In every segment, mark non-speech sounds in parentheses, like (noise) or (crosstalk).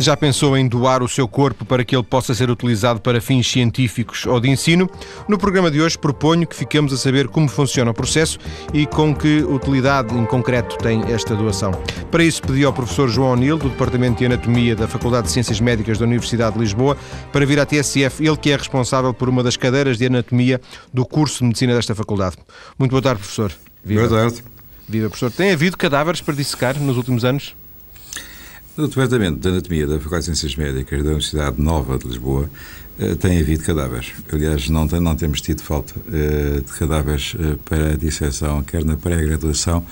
Já pensou em doar o seu corpo para que ele possa ser utilizado para fins científicos ou de ensino? No programa de hoje proponho que fiquemos a saber como funciona o processo e com que utilidade em concreto tem esta doação. Para isso pedi ao professor João O'Neill, do Departamento de Anatomia da Faculdade de Ciências Médicas da Universidade de Lisboa, para vir à TSF, ele que é responsável por uma das cadeiras de anatomia do curso de medicina desta faculdade. Muito boa tarde, professor. Viva. Boa tarde. Viva, professor. Tem havido cadáveres para dissecar nos últimos anos? No Departamento de Anatomia da Faculdade de Ciências Médicas da Universidade Nova de Lisboa eh, tem havido cadáveres. Aliás, não, tem, não temos tido falta uh, de cadáveres uh, para disseção, quer na pré-graduação,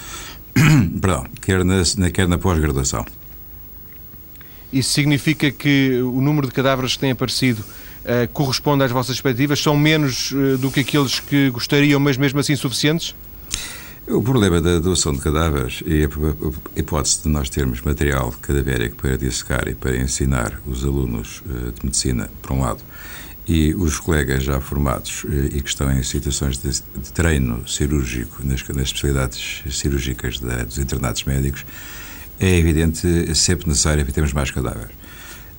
(coughs) perdão, quer na, quer na pós-graduação. Isso significa que o número de cadáveres que têm aparecido corresponde às vossas expectativas? São menos do que aqueles que gostariam, mas mesmo assim suficientes? O problema da doação de cadáveres e a hipótese de nós termos material cadavérico para dissecar e para ensinar os alunos eh, de medicina, por um lado, e os colegas já formados eh, e que estão em situações de, treino cirúrgico nas, nas especialidades cirúrgicas da, dos internatos médicos, é evidente, é sempre necessário que temos mais cadáveres.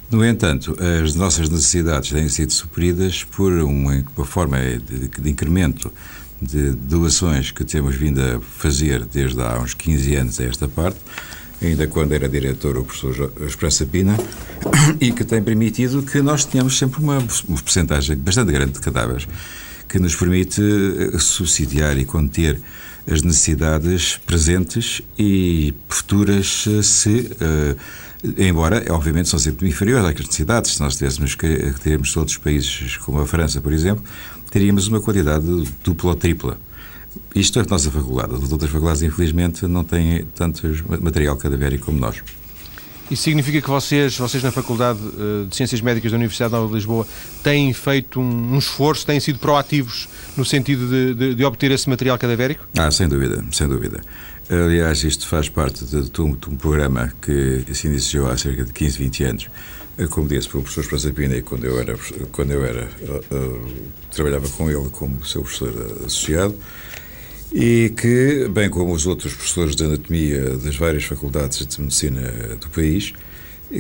No entanto, as nossas necessidades têm sido supridas por uma, uma forma de, de incremento de doações que temos vindo a fazer desde há uns 15 anos a esta parte, ainda quando era diretor o professor Esperança Pina, (coughs) e que tem permitido que nós tenhamos sempre uma, uma porcentagem bastante grande de cadáveres, que nos permite eh, subsidiar e conter as necessidades presentes e futuras eh, se... Uh, embora, obviamente, são sempre inferiores às necessidades. Se nós tivéssemos que termos outros países, como a França, por exemplo, teríamos uma quantidade dupla ou tripla. Isto é a nossa faculdade. As outras faculdades, infelizmente, não têm tanto material cadavérico como nós. Isso significa que vocês, vocês na Faculdade eh, de Ciências Médicas da Universidade Nova de Lisboa têm feito um, um esforço, têm sido proativos no sentido de, de, de, obter esse material cadavérico? Ah, sem dúvida, sem dúvida. Aliás, isto faz parte de, de, um, um, programa que se iniciou há cerca de 15, 20 anos, como disse pelo professor Esperança Pina, e quando eu era, quando eu era uh, trabalhava com ele como seu professor associado, e que, bem como os outros professores de anatomia das várias faculdades de medicina do país,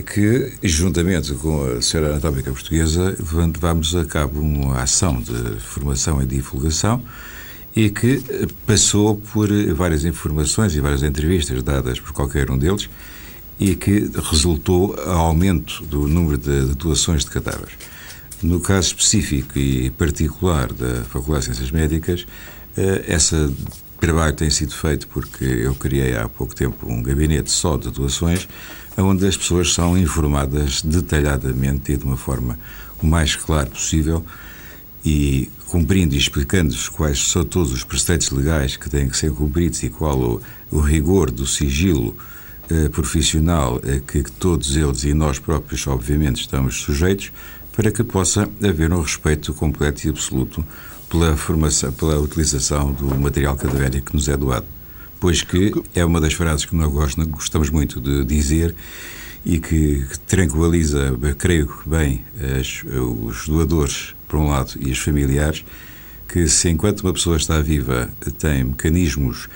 que, juntamente com a Sociedade Anatómica Portuguesa, levamos a cabo uma ação de formação e divulgação e que passou por várias informações e várias entrevistas dadas por qualquer um deles e que resultou aumento do número de doações de cadáveres. No caso específico e particular da Faculdade de Ciências Médicas, eh, esse trabalho tem sido feito porque eu criei há pouco tempo um gabinete só de doações, onde as pessoas são informadas detalhadamente e de uma forma o mais clara possível e cumprindo e explicando-lhes quais são todos os preceitos legais que têm que ser cumpridos e qual o, o rigor do sigilo profissional a que todos eles e nós próprios, obviamente, estamos sujeitos, para que possa haver um respeito completo e absoluto pela, formação, pela utilização do material cadavérico que nos é doado. Pois que é uma das frases que nós gostamos muito de dizer e que tranquiliza, creio bem, as, os doadores, por um lado, e os familiares, que se enquanto uma pessoa está viva tem mecanismos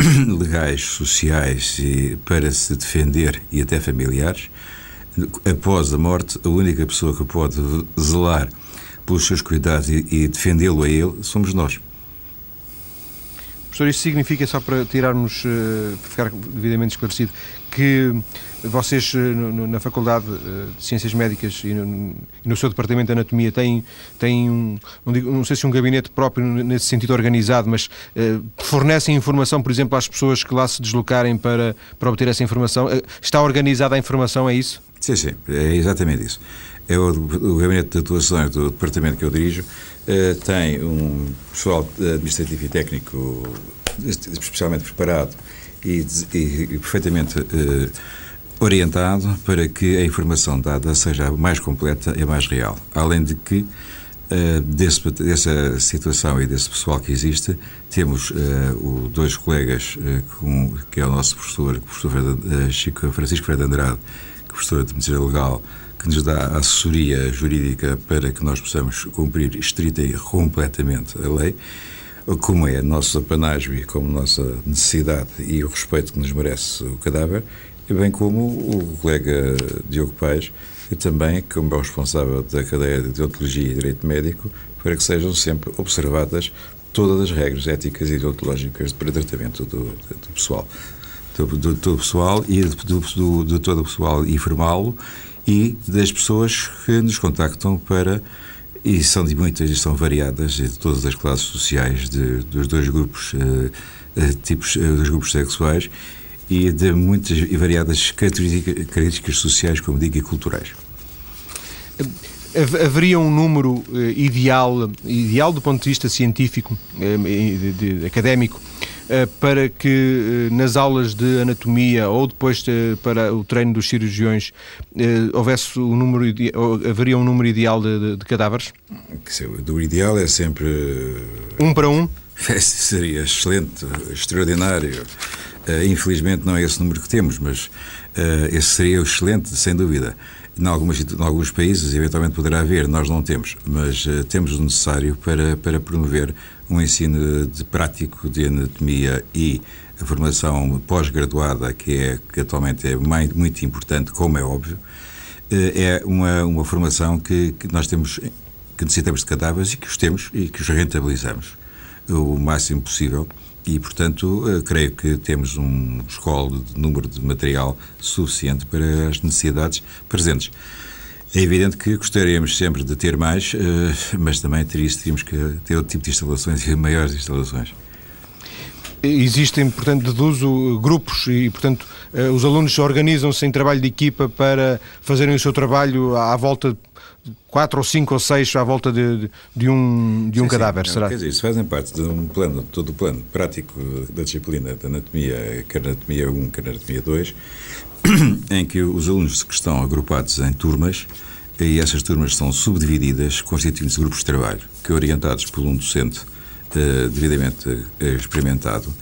(clears throat) legais, sociais e para se defender e até familiares, após a morte, a única pessoa que pode zelar pelos seus cuidados e, e defendê-lo a ele somos nós. Professor, isso significa, só para tirarmos, uh, ficar devidamente esclarecido, que vocês no, na Faculdade uh, de Ciências Médicas e no, seu Departamento de Anatomia têm, têm um, não, sei se um gabinete próprio nesse sentido organizado, mas fornecem informação, por exemplo, às pessoas que lá se deslocarem para, para obter essa informação. está organizada a informação, é isso? Sim, sim, é exatamente isso é o, o gabinete de atuações do departamento que eu dirijo, uh, tem um pessoal administrativo e técnico especialmente preparado e, e, e perfeitamente uh, orientado para que a informação dada seja mais completa e mais real. Além de que, uh, desse, dessa situação e desse pessoal que existe, temos o, dois colegas, com, que é o nosso professor, o professor Chico, Francisco Freire Andrade, é professor de Medicina Legal, que nos dá assessoria jurídica para que nós possamos cumprir estrita e completamente a lei, como é nosso apanágio e como nossa necessidade e o respeito que nos merece o cadáver, bem como o colega Diogo Paes, que também, como é o responsável da cadeia de deontologia e direito médico, para que sejam sempre observadas todas as regras éticas e deontológicas para tratamento do, do pessoal. Do, do, do, pessoal e do, todo o pessoal informal e das pessoas que nos contactam para e são de muitas e são variadas de todas as classes sociais de, dos dois grupos uh, tipos uh, dos grupos sexuais e de muitas e variadas características, características sociais como digo e culturais. Haveria um número ideal, ideal do ponto de vista científico, uh, de, de, académico, para que nas aulas de anatomia ou depois para o treino dos cirurgiões houvesse um número, haveria um número ideal de, de, de cadáveres? O ideal é sempre... Um para um? (laughs) Seria excelente, extraordinário. infelizmente não é esse número que temos, mas esse seria excelente, sem dúvida. Em, algumas, em alguns países, eventualmente poderá haver, nós não temos, mas temos o necessário para, para promover um ensino de prático de anatomia e a formação pós-graduada, que, é, que atualmente é mais, muito importante, como é óbvio, uh, é uma, uma formação que, que nós temos, que necessitamos de cadáveres e que os temos e que os rentabilizamos o máximo possível e, portanto, eh, creio que temos um escola de número de material suficiente para as necessidades presentes. É evidente que gostaríamos sempre de ter mais, eh, mas também teríamos que ter outro tipo de instalações e maiores instalações. Existem, portanto, deduzo grupos e, portanto, eh, os alunos organizam-se em trabalho de equipa para fazerem o seu trabalho à volta de quatro ou cinco ou seis à volta de, de um, de um sim, cadáver, sim. será? Quer dizer, isso fazem parte de um plano, todo o plano prático da disciplina da anatomia, quer anatomia 1, quer anatomia 2, (coughs) em que os alunos que estão agrupados em turmas, e essas turmas são subdivididas, constituindo-se grupos de trabalho, que orientados por um docente uh, devidamente uh, experimentado,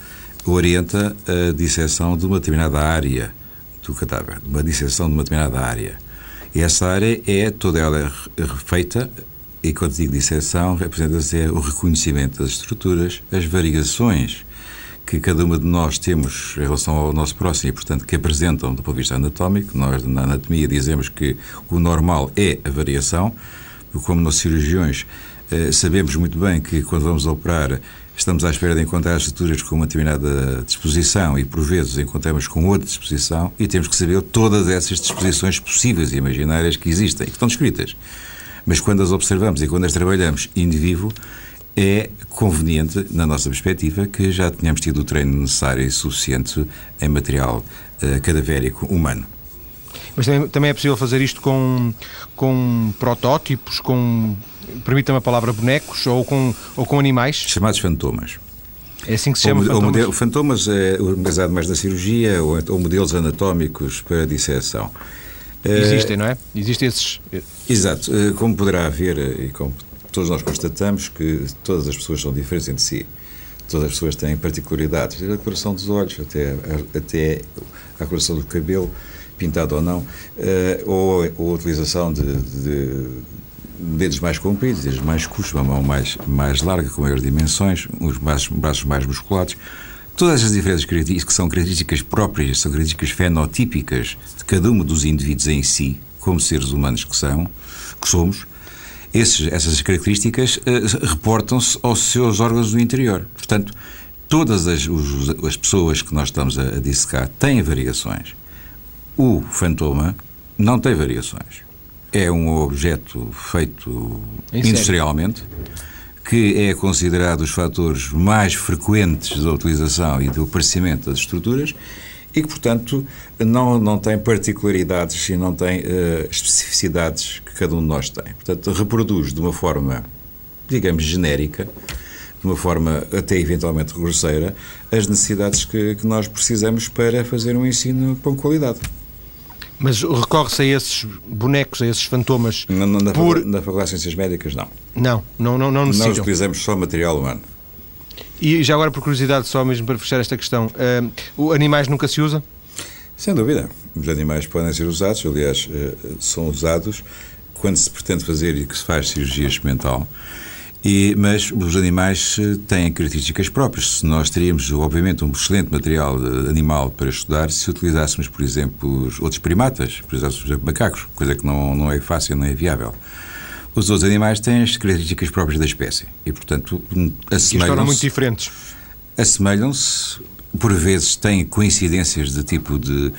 orienta a disseção de uma determinada área do cadáver, uma disseção de uma determinada área. E essa área é toda ela feita, e quando digo disseção, representa-se o reconhecimento das estruturas, as variações que cada uma de nós temos em relação ao nosso próximo e, portanto, que apresentam do ponto de vista anatómico. Nós, na anatomia, dizemos que o normal é a variação, como nós cirurgiões eh, sabemos muito bem que quando vamos operar estamos à espera de encontrar as estruturas com uma determinada disposição e, por vezes, encontramos com outra disposição e temos que saber todas essas disposições possíveis e imaginárias que existem e que estão descritas. Mas quando as observamos e quando as trabalhamos in vivo, é conveniente, na nossa perspectiva, que já tenhamos tido o treino necessário e suficiente em material uh, cadavérico humano. Mas também, também, é possível fazer isto com, com protótipos, com permita-me a palavra, bonecos ou com, ou com animais? Chamados fantomas. É assim que se chama ou, fantomas? Modelo, fantomas é basado mais na cirurgia ou, ou modelos anatómicos para disseção. Existem, não é? Existem esses... Exato. Eh, como poderá haver, eh, e como todos nós constatamos, que todas as pessoas são diferentes entre si. Todas as pessoas têm particularidades, desde a coloração dos olhos até, até a coloração do cabelo, pintado ou não, eh, ou, ou a utilização de, de dedos mais compridos, dedos mais curtos, uma mão mais, mais larga, com maiores dimensões, os braços, braços mais musculados. Todas essas características, que são características próprias, são características fenotípicas de cada um dos indivíduos em si, como seres humanos que são, que somos, esses, essas características uh, reportam-se aos seus órgãos do interior. Portanto, todas as, os, as pessoas que nós estamos a, a dissecar têm variações. O fantoma não tem variações é um objeto feito industrialmente, que é considerado os fatores mais frequentes da utilização e do aparecimento das estruturas e que, portanto, não, não tem particularidades e não tem uh, especificidades que cada um de nós tem. Portanto, reproduz de uma forma, digamos, genérica, de uma forma até eventualmente grosseira, as necessidades que, que nós precisamos para fazer um ensino com qualidade. Mas recorre-se a esses bonecos, a esses fantomas? Não, na, por... na Faculdade de Ciências Médicas, não. Não, não, não, não necessitam. Nós utilizamos só material humano. E já agora, por curiosidade, só mesmo para fechar esta questão, uh, animais nunca se usa? Sem dúvida. Os animais podem ser usados, aliás, uh, são usados quando se pretende fazer e que se faz cirurgia experimental. E, mas os animais eh, têm características próprias. Se nós teríamos, obviamente, um excelente material animal para estudar se utilizássemos, por exemplo, os outros primatas, por exemplo, macacos, coisa que não, não é fácil, não é viável. Os outros animais têm as características próprias da espécie e, portanto, assemelham-se. muito diferentes. Assemelham-se, por vezes têm coincidências de tipo de,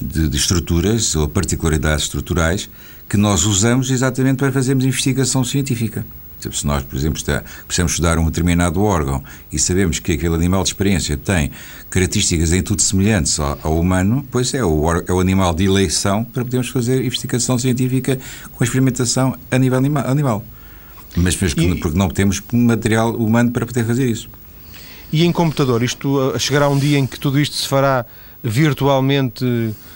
de, de estruturas ou particularidades estruturais que nós usamos exatamente para fazermos investigação científica. Se nós, por exemplo, está, precisamos estudar um determinado órgão e sabemos que aquele animal de experiência tem características em tudo semelhantes ao, ao humano, pois é o, é o animal de eleição para podermos fazer investigação científica com experimentação a nível anima, animal. Mas, mas e, porque não temos material humano para poder fazer isso. E em computador, isto chegará um dia em que tudo isto se fará virtualmente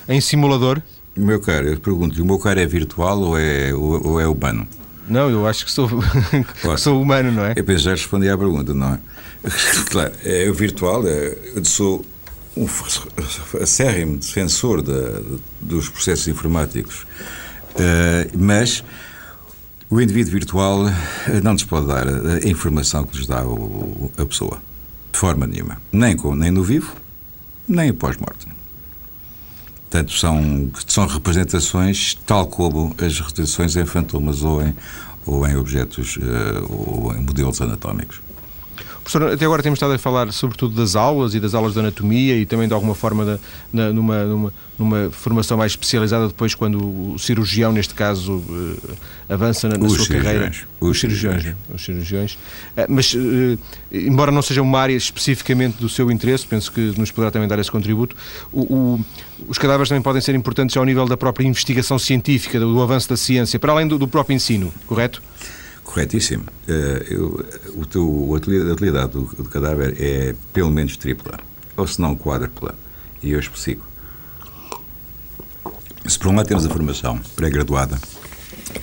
em simulador? Meu caro, eu pergunto, o meu caro é virtual ou é, ou, ou é humano? Não, eu acho que sou, (laughs) que sou humano, não é? Eu penso já respondi à pergunta, não é? (laughs) Claro, é o virtual, é, eu sou um acérrimo defensor da, dos processos informáticos, uh, mas o indivíduo virtual não nos pode dar a informação que nos dá o, a pessoa, de forma nenhuma, nem, com, nem no vivo, nem pós-morte. Portanto, são, são representações tal como as representações em fantomas ou em, ou em objetos uh, ou em modelos anatómicos. Professor, até agora temos estado a falar sobretudo das aulas e das aulas de anatomia e também de alguma forma da, na, numa, numa, numa, formação mais especializada depois quando o cirurgião, neste caso, uh, avança na, na sua carreira. Os, os cirurgiões. cirurgiões. Os cirurgiões. Uh, mas, uh, embora não seja uma área especificamente do seu interesse, penso que nos poderá também dar esse contributo, o, o, os cadáveres também podem ser importantes ao nível da própria investigação científica, do, do avanço da ciência, para além do, do próprio ensino, correto? Corretíssimo. Uh, eu, o teu, a utilidade do, do, cadáver é pelo menos tripla, ou se não quádrupla. E eu explico. Se por um lado temos a formação pré-graduada,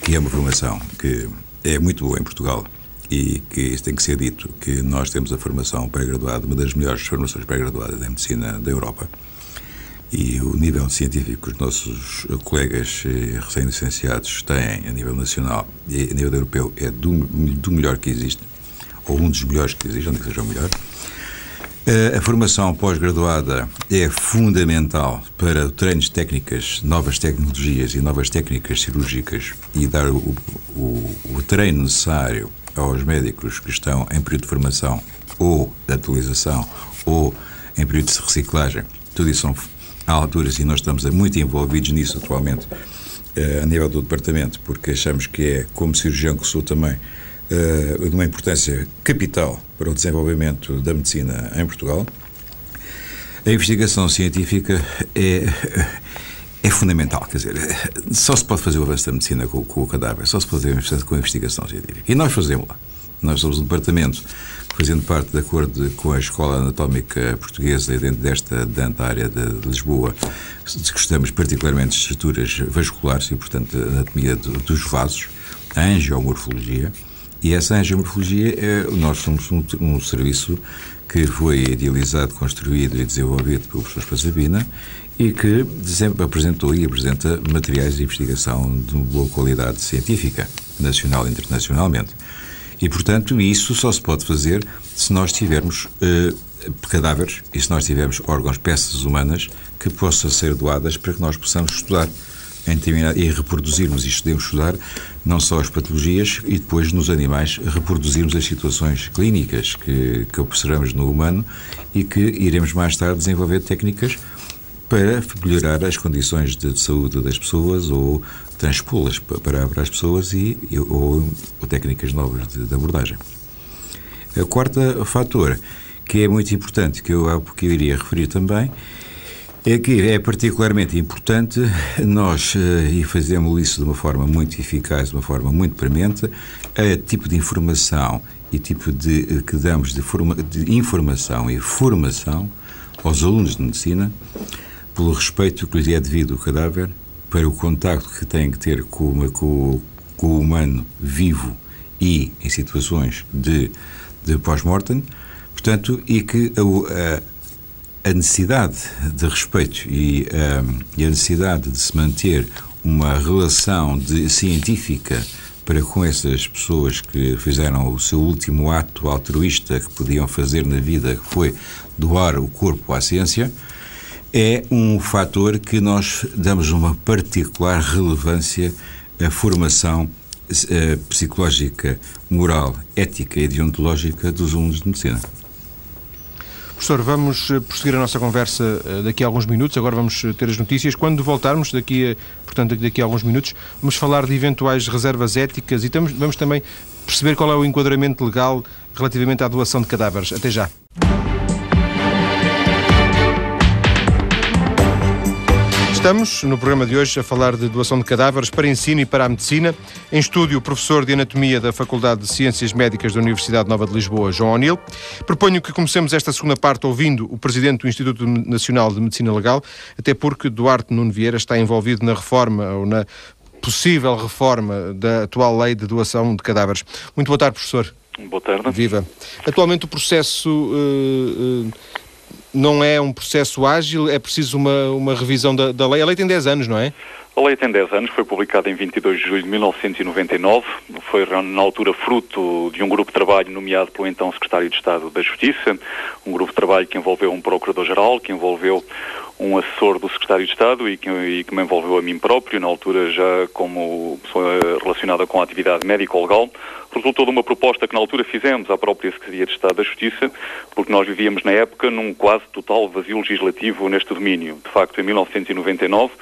que é uma formação que é muito boa em Portugal e que isso tem que ser dito, que nós temos a formação pré-graduada, uma das melhores formações pré-graduadas em medicina da Europa, e o nível científico que os nossos colegas eh, recém-licenciados têm a nível nacional e a nível europeu é do, do melhor que existe, ou um dos melhores que existe, onde que seja o melhor. Eh, a formação pós-graduada é fundamental para o treino de técnicas, novas tecnologias e novas técnicas cirúrgicas e dar o, o, o treino necessário aos médicos que estão em período de formação ou de atualização ou em período de reciclagem. Tudo isso são há alturas, e nós estamos muito envolvidos nisso atualmente, uh, a nível do Departamento, porque achamos que é, como cirurgião que sou também, uh, de uma importância capital para o desenvolvimento da medicina em Portugal. A investigação científica é, é fundamental, quer dizer, só se pode fazer o avanço da medicina com, com o cadáver, só se pode fazer com a investigação científica. E nós fazemos lá. Nós somos um departamento fazendo parte de acordo com a Escola Anatómica Portuguesa dentro desta da área de Lisboa, gostamos particularmente de estruturas vasculares e, portanto, anatomia dos vasos, a angiomorfologia, e essa angiomorfologia, é, nós somos um, um serviço que foi idealizado, construído e desenvolvido pelo professor Spazabina e que apresentou e apresenta materiais de investigação de boa qualidade científica, nacional e internacionalmente. E, portanto, isso só se pode fazer se nós tivermos uh, cadáveres e se nós tivermos órgãos, peças humanas que possam ser doadas para que nós possamos estudar e reproduzirmos e podemos estudar não só as patologias e depois nos animais reproduzirmos as situações clínicas que, que observamos no humano e que iremos mais tarde desenvolver técnicas para melhorar as condições de saúde das pessoas ou transpô-las para, para as pessoas e, ou, ou técnicas novas de, de abordagem. A quarta fator, que é muito importante, que eu, que eu iria referir também, é que é particularmente importante nós, eh, e fazemos isso de uma forma muito eficaz, de uma forma muito premente, a tipo de informação e tipo de eh, que damos de, forma, de informação e formação aos alunos de medicina pelo respeito que lhes é devido ao cadáver para o contacto que têm que ter com, uma, com, com o humano vivo e em situações de, de pós-mortem, portanto, e que a, a, necessidade de respeito e a, e a necessidade de se manter uma relação de, científica para com essas pessoas que fizeram o seu último ato altruísta que podiam fazer na vida, que foi doar o corpo à ciência, é um fator que nós damos uma particular relevância à formação eh, psicológica, moral, ética e deontológica dos alunos de medicina. Professor, vamos eh, prosseguir a nossa conversa eh, daqui a alguns minutos. Agora vamos ter as notícias. Quando voltarmos, daqui a, portanto, daqui a alguns minutos, vamos falar de eventuais reservas éticas e vamos também perceber qual é o enquadramento legal relativamente à doação de cadáveres. Até já. Estamos, no programa de hoje, a falar de doação de cadáveres para ensino e para a medicina. Em estúdio, o professor de Anatomia da Faculdade de Ciências Médicas da Universidade Nova de Lisboa, João O'Neill. Proponho que comecemos esta segunda parte ouvindo o presidente do Instituto Nacional de Medicina Legal, até porque Duarte Nuno Vieira está envolvido na reforma ou na possível reforma da atual lei de doação de cadáveres. Muito boa tarde, professor. Boa tarde. Viva. Atualmente o processo uh, uh, não é um processo ágil, é preciso uma, uma revisão da, da lei. A lei tem 10 anos, não é? A lei tem 10 anos, foi publicada em 22 de julho de 1999, foi na altura fruto de um grupo de trabalho nomeado pelo então Secretário de Estado da Justiça, um grupo de trabalho que envolveu um Procurador-Geral, que envolveu um assessor do Secretário de Estado e que, e que, me envolveu a mim próprio, na altura já como pessoa relacionada com a atividade médico-legal. Resultou de uma proposta que na altura fizemos à própria Secretaria de Estado da Justiça, porque nós vivíamos na época num quase total vazio legislativo neste domínio. De facto, em 1999,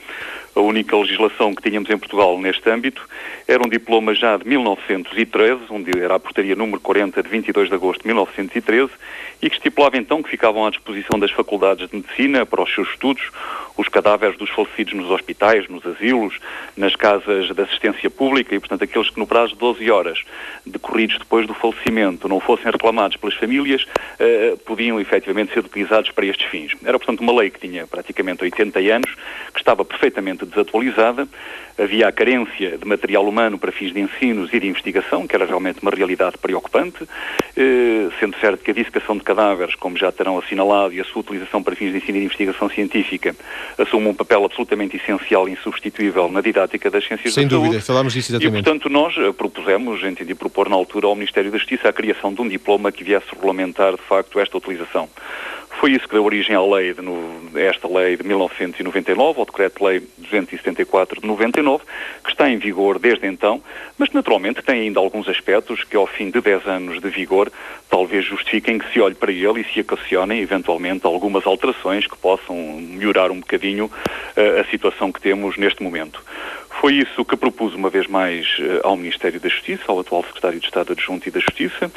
a única legislação que tínhamos em Portugal neste âmbito era um diploma já de 1913, onde era a portaria número 40 de 22 de agosto de 1913, e que estipulava então que ficavam à disposição das faculdades de medicina para os seus estudos os cadáveres dos falecidos nos hospitais, nos asilos, nas casas de assistência pública e, portanto, aqueles que no prazo de 12 horas decorridos depois do falecimento não fossem reclamados pelas famílias, uh, podiam efetivamente ser utilizados para estes fins. Era, portanto, uma lei que tinha praticamente 80 anos, que estava perfeitamente desatualizada, havia a carência de material humano para fins de ensinos e de investigação, que era realmente uma realidade preocupante, eh, sendo certo que a dissecação de cadáveres, como já terão assinalado, e a sua utilização para fins de ensino e de investigação científica assume um papel absolutamente essencial e insubstituível na didática das ciências Sem da dúvida, saúde. falámos disso exatamente. E, portanto, nós eh, propusemos, entendi propor na altura ao Ministério da Justiça a criação de um diploma que viesse regulamentar, de facto, esta utilização. Foi isso que deu origem à lei de, esta lei de 1999, ao decreto-lei 274 de 99, que está em vigor desde então, mas naturalmente tem ainda alguns aspectos que ao fim de 10 anos de vigor talvez justifiquem que se olhe para ele e se ocasionem eventualmente algumas alterações que possam melhorar um bocadinho uh, a situação que temos neste momento. Foi isso que propus uma vez mais eh, ao Ministério da Justiça, ao atual Secretário de Estado Adjunto e da Justiça,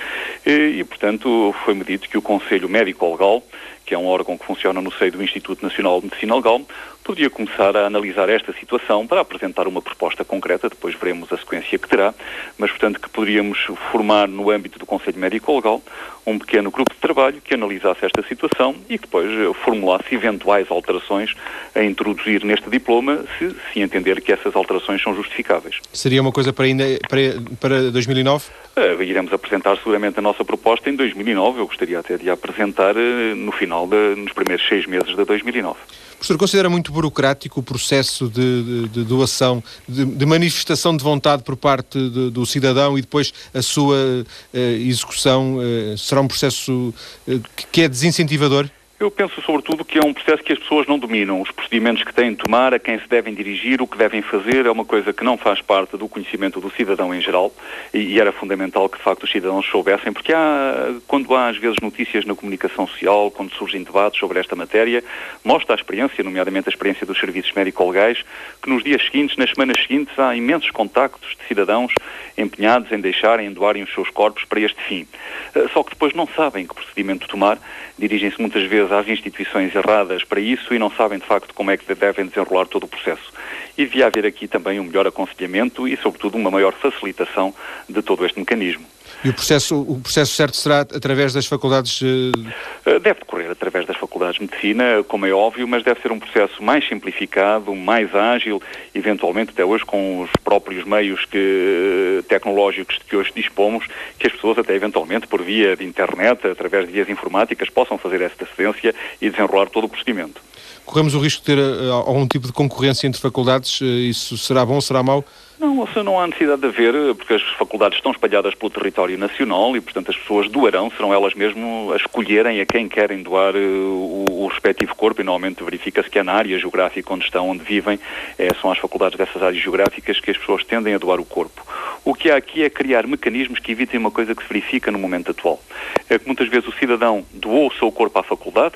e, e portanto, foi-me dito que o Conselho Médico-Legal, que é um órgão que funciona no seio do Instituto Nacional de Medicina Legal, podia começar a analisar esta situação para apresentar uma proposta concreta, depois veremos a sequência que terá, mas, portanto, que poderíamos formar no âmbito do Conselho Médico-Legal um pequeno grupo de trabalho que analisasse esta situação e que depois eh, formulasse eventuais alterações a introduzir neste diploma, se, se entender que essas alterações são justificáveis. Seria uma coisa para, ainda, para, para 2009? Uh, iremos apresentar seguramente a nossa proposta em 2009. Eu gostaria até de a apresentar uh, no final, de, nos primeiros seis meses de 2009. Professor, considera muito burocrático o processo de, de, de doação, de, de, manifestação de vontade por parte do cidadão e depois a sua uh, execução? Uh, será um processo uh, que é desincentivador? Eu penso, sobretudo, que é um processo que as pessoas não dominam. Os procedimentos que têm de tomar, a quem se devem dirigir, o que devem fazer, é uma coisa que não faz parte do conhecimento do cidadão em geral e, era fundamental que, de facto, os cidadãos soubessem, porque há, quando há, às vezes, notícias na comunicação social, quando surgem debates sobre esta matéria, mostra a experiência, nomeadamente a experiência dos serviços médico-legais, que nos dias seguintes, nas semanas seguintes, há imensos contactos de cidadãos empenhados em deixarem, em doarem os seus corpos para este fim. Eh, só que depois não sabem que procedimento tomar, dirigem-se muitas vezes às instituições erradas para isso e não sabem de facto como é que devem desenrolar todo o processo. E devia haver aqui também um melhor aconselhamento e, sobretudo, uma maior facilitação de todo este mecanismo. E o processo, o processo certo será através das faculdades? Eh, deve decorrer através das faculdades de medicina, como é óbvio, mas deve ser um processo mais simplificado, mais ágil, eventualmente até hoje com os próprios meios que, tecnológicos que hoje dispomos, que as pessoas até eventualmente por via de internet, através de vias informáticas, possam fazer essa assistência e desenrolar todo o procedimento. Corremos o risco de ter uh, algum tipo de concorrência entre faculdades, isso será bom, será mau? Não, seja, não há necessidade de haver, porque as faculdades estão espalhadas pelo território nacional e, portanto, as pessoas doarão, serão elas mesmo a escolherem a quem querem doar uh, o, o, respectivo corpo e normalmente verifica-se que é na área geográfica onde estão, onde vivem, é, são as faculdades dessas áreas geográficas que as pessoas tendem a doar o corpo. O que há aqui é criar mecanismos que evitem uma coisa que se verifica no momento atual. É que muitas vezes o cidadão doou o seu corpo à faculdade,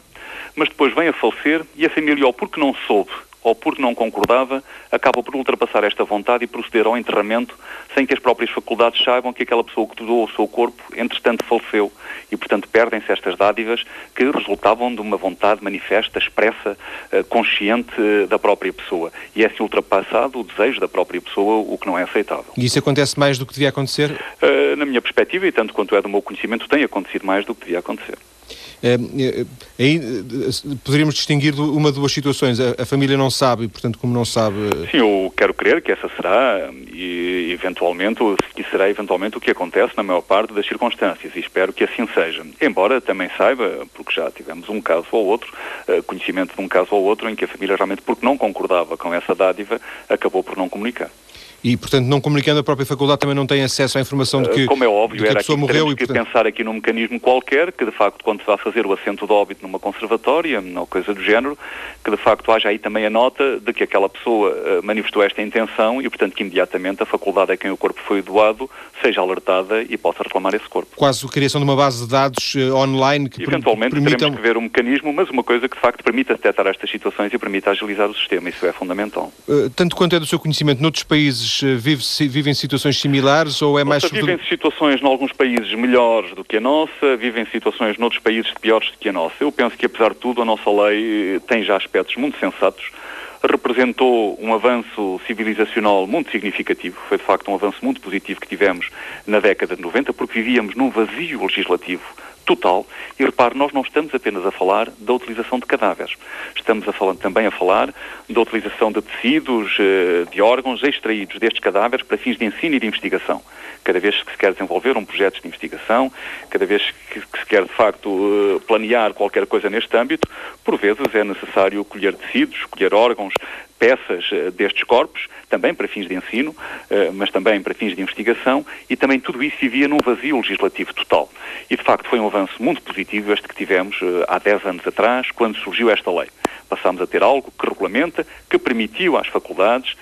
mas depois vem a falecer e a família, ou porque não soube, ou porque não concordava, acaba por ultrapassar esta vontade e proceder ao enterramento sem que as próprias faculdades saibam que aquela pessoa que doou o seu corpo, entretanto, faleceu. E, portanto, perdem-se estas dádivas que resultavam de uma vontade manifesta, expressa, eh, consciente eh, da própria pessoa. E é assim ultrapassado o desejo da própria pessoa, o que não é aceitável. E isso acontece mais do que devia acontecer? Uh, na minha perspectiva, e tanto quanto é do meu conhecimento, tem acontecido mais do que devia acontecer. É, é, aí eh, poderíamos distinguir uma de duas situações. A, a, família não sabe, portanto, como não sabe. Sim, eu quero crer que essa será, e eventualmente, que será eventualmente o que acontece na maior parte das circunstâncias, e espero que assim seja. Embora também saiba, porque já tivemos um caso ou outro, eh, conhecimento de um caso ou outro, em que a família realmente, porque não concordava com essa dádiva, acabou por não comunicar. E, portanto, não comunicando a própria faculdade também não tem acesso à informação de que, Como é óbvio, que a pessoa morreu e, portanto... que pensar aqui num mecanismo qualquer, que de facto quando se vai fazer o assento de óbito numa conservatória, ou coisa do género, que de facto haja aí também a nota de que aquela pessoa uh, manifestou esta intenção e, portanto, que imediatamente a faculdade a quem o corpo foi doado seja alertada e possa reclamar esse corpo. Quase a criação de uma base de dados uh, online que Eventualmente permitam... teremos que ver um mecanismo, mas uma coisa que de facto permita detectar estas situações e permita agilizar o sistema, isso é fundamental. Tanto quanto é do seu conhecimento, noutros países vive-se vivem situações similares ou é mais... Nossa, vivem situações em alguns países melhores do que a nossa, vivem situações noutros países piores do que a nossa. Eu penso que, apesar de tudo, a nossa lei tem já aspectos muito sensatos, representou um avanço civilizacional muito significativo. Foi, de facto, um avanço muito positivo que tivemos na década de 90, porque vivíamos num vazio legislativo total. E repare, nós não estamos apenas a falar da utilização de cadáveres. Estamos a falar, também a falar da utilização de tecidos, eh, de órgãos extraídos destes cadáveres para fins de ensino e de investigação. Cada vez que se quer desenvolver um projeto de investigação, cada vez que, se quer, de facto, eh, planear qualquer coisa neste âmbito, por vezes é necessário colher tecidos, colher órgãos, peças eh, destes corpos, também para fins de ensino, eh, mas também para fins de investigação, e também tudo isso vivia num vazio legislativo total. E, de facto, foi um avanço muito positivo este que tivemos eh, há 10 anos atrás, quando surgiu esta lei. Passámos a ter algo que regulamenta, que permitiu às faculdades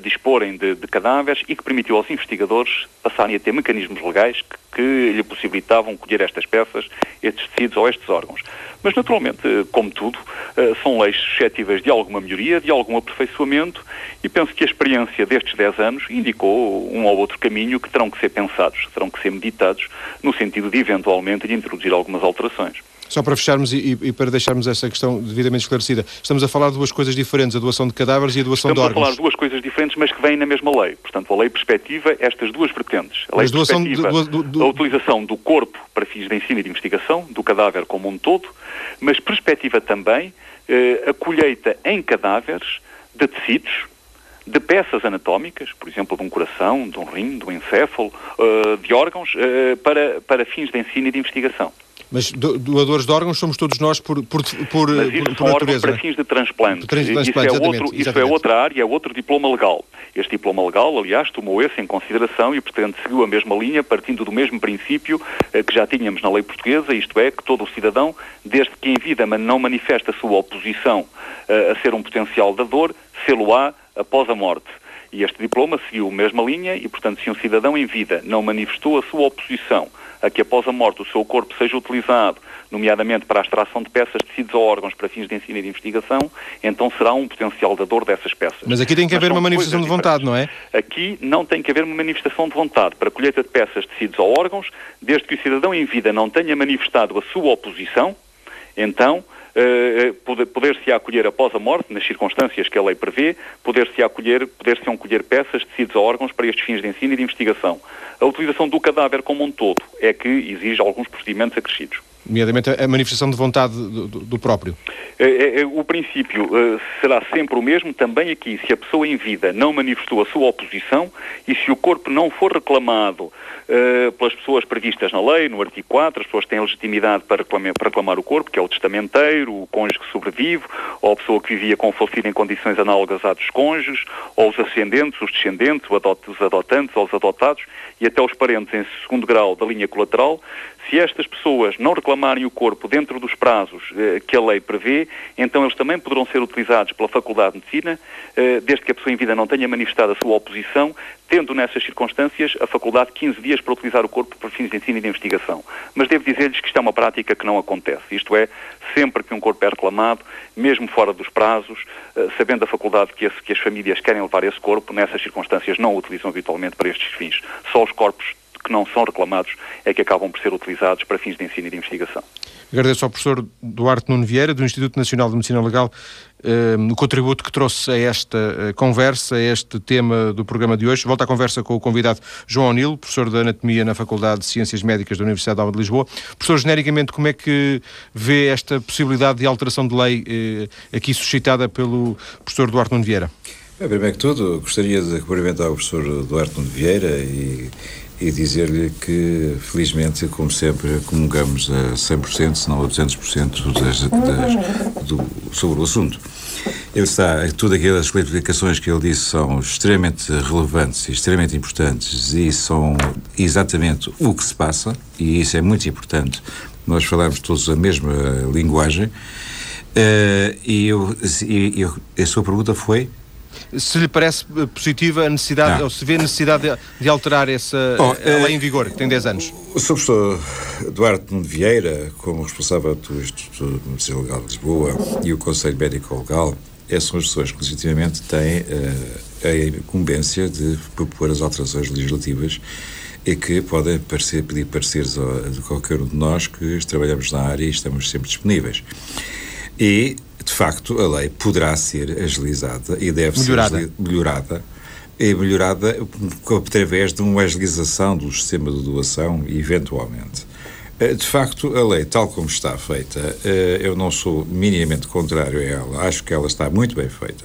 disporem de, de, cadáveres e que permitiu aos investigadores passarem a ter mecanismos legais que, que lhe possibilitavam colher estas peças, estes tecidos ou estes órgãos. Mas, naturalmente, como tudo, eh, são leis suscetíveis de alguma melhoria, de algum aperfeiçoamento, e penso que a experiência destes 10 anos indicou um ou outro caminho que terão que ser pensados, terão que ser meditados, no sentido de, eventualmente, de introduzir algumas alterações. Só para fecharmos e, e, para deixarmos esta questão devidamente esclarecida, estamos a falar de duas coisas diferentes, a doação de cadáveres e a doação estamos de órgãos. Estamos a falar de duas coisas diferentes, mas que vêm na mesma lei. Portanto, a lei perspectiva estas duas vertentes. A lei perspectiva, do, do, do... a utilização do corpo para fins de ensino e de investigação, do cadáver como um todo, mas perspectiva também eh, a colheita em cadáveres de tecidos, de peças anatómicas, por exemplo, de um coração, de um rim, de um encéfalo, uh, de órgãos, uh, para, para fins de ensino e de investigação. Mas doadores de órgãos somos todos nós por, por, por, Mas isso por natureza. para fins de transplante. transplante isso, é outro, isso é outra área, é outro diploma legal. Este diploma legal, aliás, tomou esse em consideração e, portanto, seguiu a mesma linha, partindo do mesmo princípio eh, que já tínhamos na lei portuguesa, isto é, que todo o cidadão, desde que em vida não manifesta a sua oposição eh, a ser um potencial dador, sê-lo-á após a morte. E este diploma seguiu a mesma linha e, portanto, se um cidadão em vida não manifestou a sua oposição a que após a morte o seu corpo seja utilizado, nomeadamente para a extração de peças, tecidos ou órgãos para fins de ensino e de investigação, então será um potencial dador dessas peças. Mas aqui tem que Mas haver uma manifestação de vontade, não é? Aqui não tem que haver uma manifestação de vontade para a colheita de peças, tecidos ou órgãos, desde que o cidadão em vida não tenha manifestado a sua oposição, então poder-se acolher após a morte, nas circunstâncias que a lei prevê, poder-se acolher, poder-se colher peças, tecidos ou órgãos para estes fins de ensino e de investigação. A utilização do cadáver como um todo é que exige alguns procedimentos acrescidos. Nomeadamente a manifestação de vontade do, do próprio. É, é, é, o princípio uh, será sempre o mesmo, também aqui, se a pessoa em vida não manifestou a sua oposição e se o corpo não for reclamado uh, pelas pessoas previstas na lei, no artigo 4, as pessoas têm legitimidade para reclamar, para reclamar o corpo, que é o testamenteiro, o cônjuge que sobrevive, ou a pessoa que vivia com falecido em condições análogas à dos cônjuges, ou os ascendentes, os descendentes, os adotantes ou os adotados, e até os parentes em segundo grau da linha colateral, se estas pessoas não reclamarem o corpo dentro dos prazos eh, que a lei prevê, então eles também poderão ser utilizados pela Faculdade de Medicina, eh, desde que a pessoa em vida não tenha manifestado a sua oposição, tendo nessas circunstâncias a Faculdade 15 dias para utilizar o corpo para fins de ensino e de investigação. Mas devo dizer-lhes que isto é uma prática que não acontece. Isto é, sempre que um corpo é reclamado, mesmo fora dos prazos, eh, sabendo a Faculdade que, esse, que as famílias querem levar esse corpo, nessas circunstâncias não o utilizam habitualmente para estes fins. Só os corpos que não são reclamados é que acabam por ser utilizados para fins de ensino e de investigação. Agradeço ao professor Duarte Nuno Vieira, do Instituto Nacional de Medicina Legal, eh, o contributo que trouxe a esta eh, conversa, a este tema do programa de hoje. Volto à conversa com o convidado João O'Neill, professor de Anatomia na Faculdade de Ciências Médicas da Universidade de de Lisboa. Professor, genericamente, como é que vê esta possibilidade de alteração de lei eh, aqui suscitada pelo professor Duarte Nuno Vieira? Bem, primeiro que tudo, gostaria de cumprimentar o professor Duarte Nuno Vieira e e dizer-lhe que, felizmente, como sempre, comungamos a 100%, se não a 200% das, das, do, sobre o assunto. Ele está, tudo aquelas clarificações que ele disse são extremamente relevantes e extremamente importantes e são exatamente o que se passa, e isso é muito importante. Nós falamos todos a mesma linguagem. Uh, e, eu, e eu, a sua pergunta foi se lhe parece eh, positiva a necessidade, não. ou se vê necessidade de, de alterar essa Bom, a lei em vigor, que tem 10 anos. O Sr. Professor Duarte Nuno Vieira, como responsável do Instituto de Medicina Legal de Lisboa e o Conselho Médico Legal, essas são as pessoas que legitimamente têm uh, a incumbência de propor as alterações legislativas e que podem parecer, pedir pareceres de qualquer um de nós que trabalhamos na área e estamos sempre disponíveis. E de facto, a lei poderá ser agilizada e deve melhorada. ser melhorada e melhorada através de uma agilização do sistema de doação, eventualmente. Eh, de facto, a lei, tal como está feita, eh, eu não sou minimamente contrário a ela. Acho que ela está muito bem feita.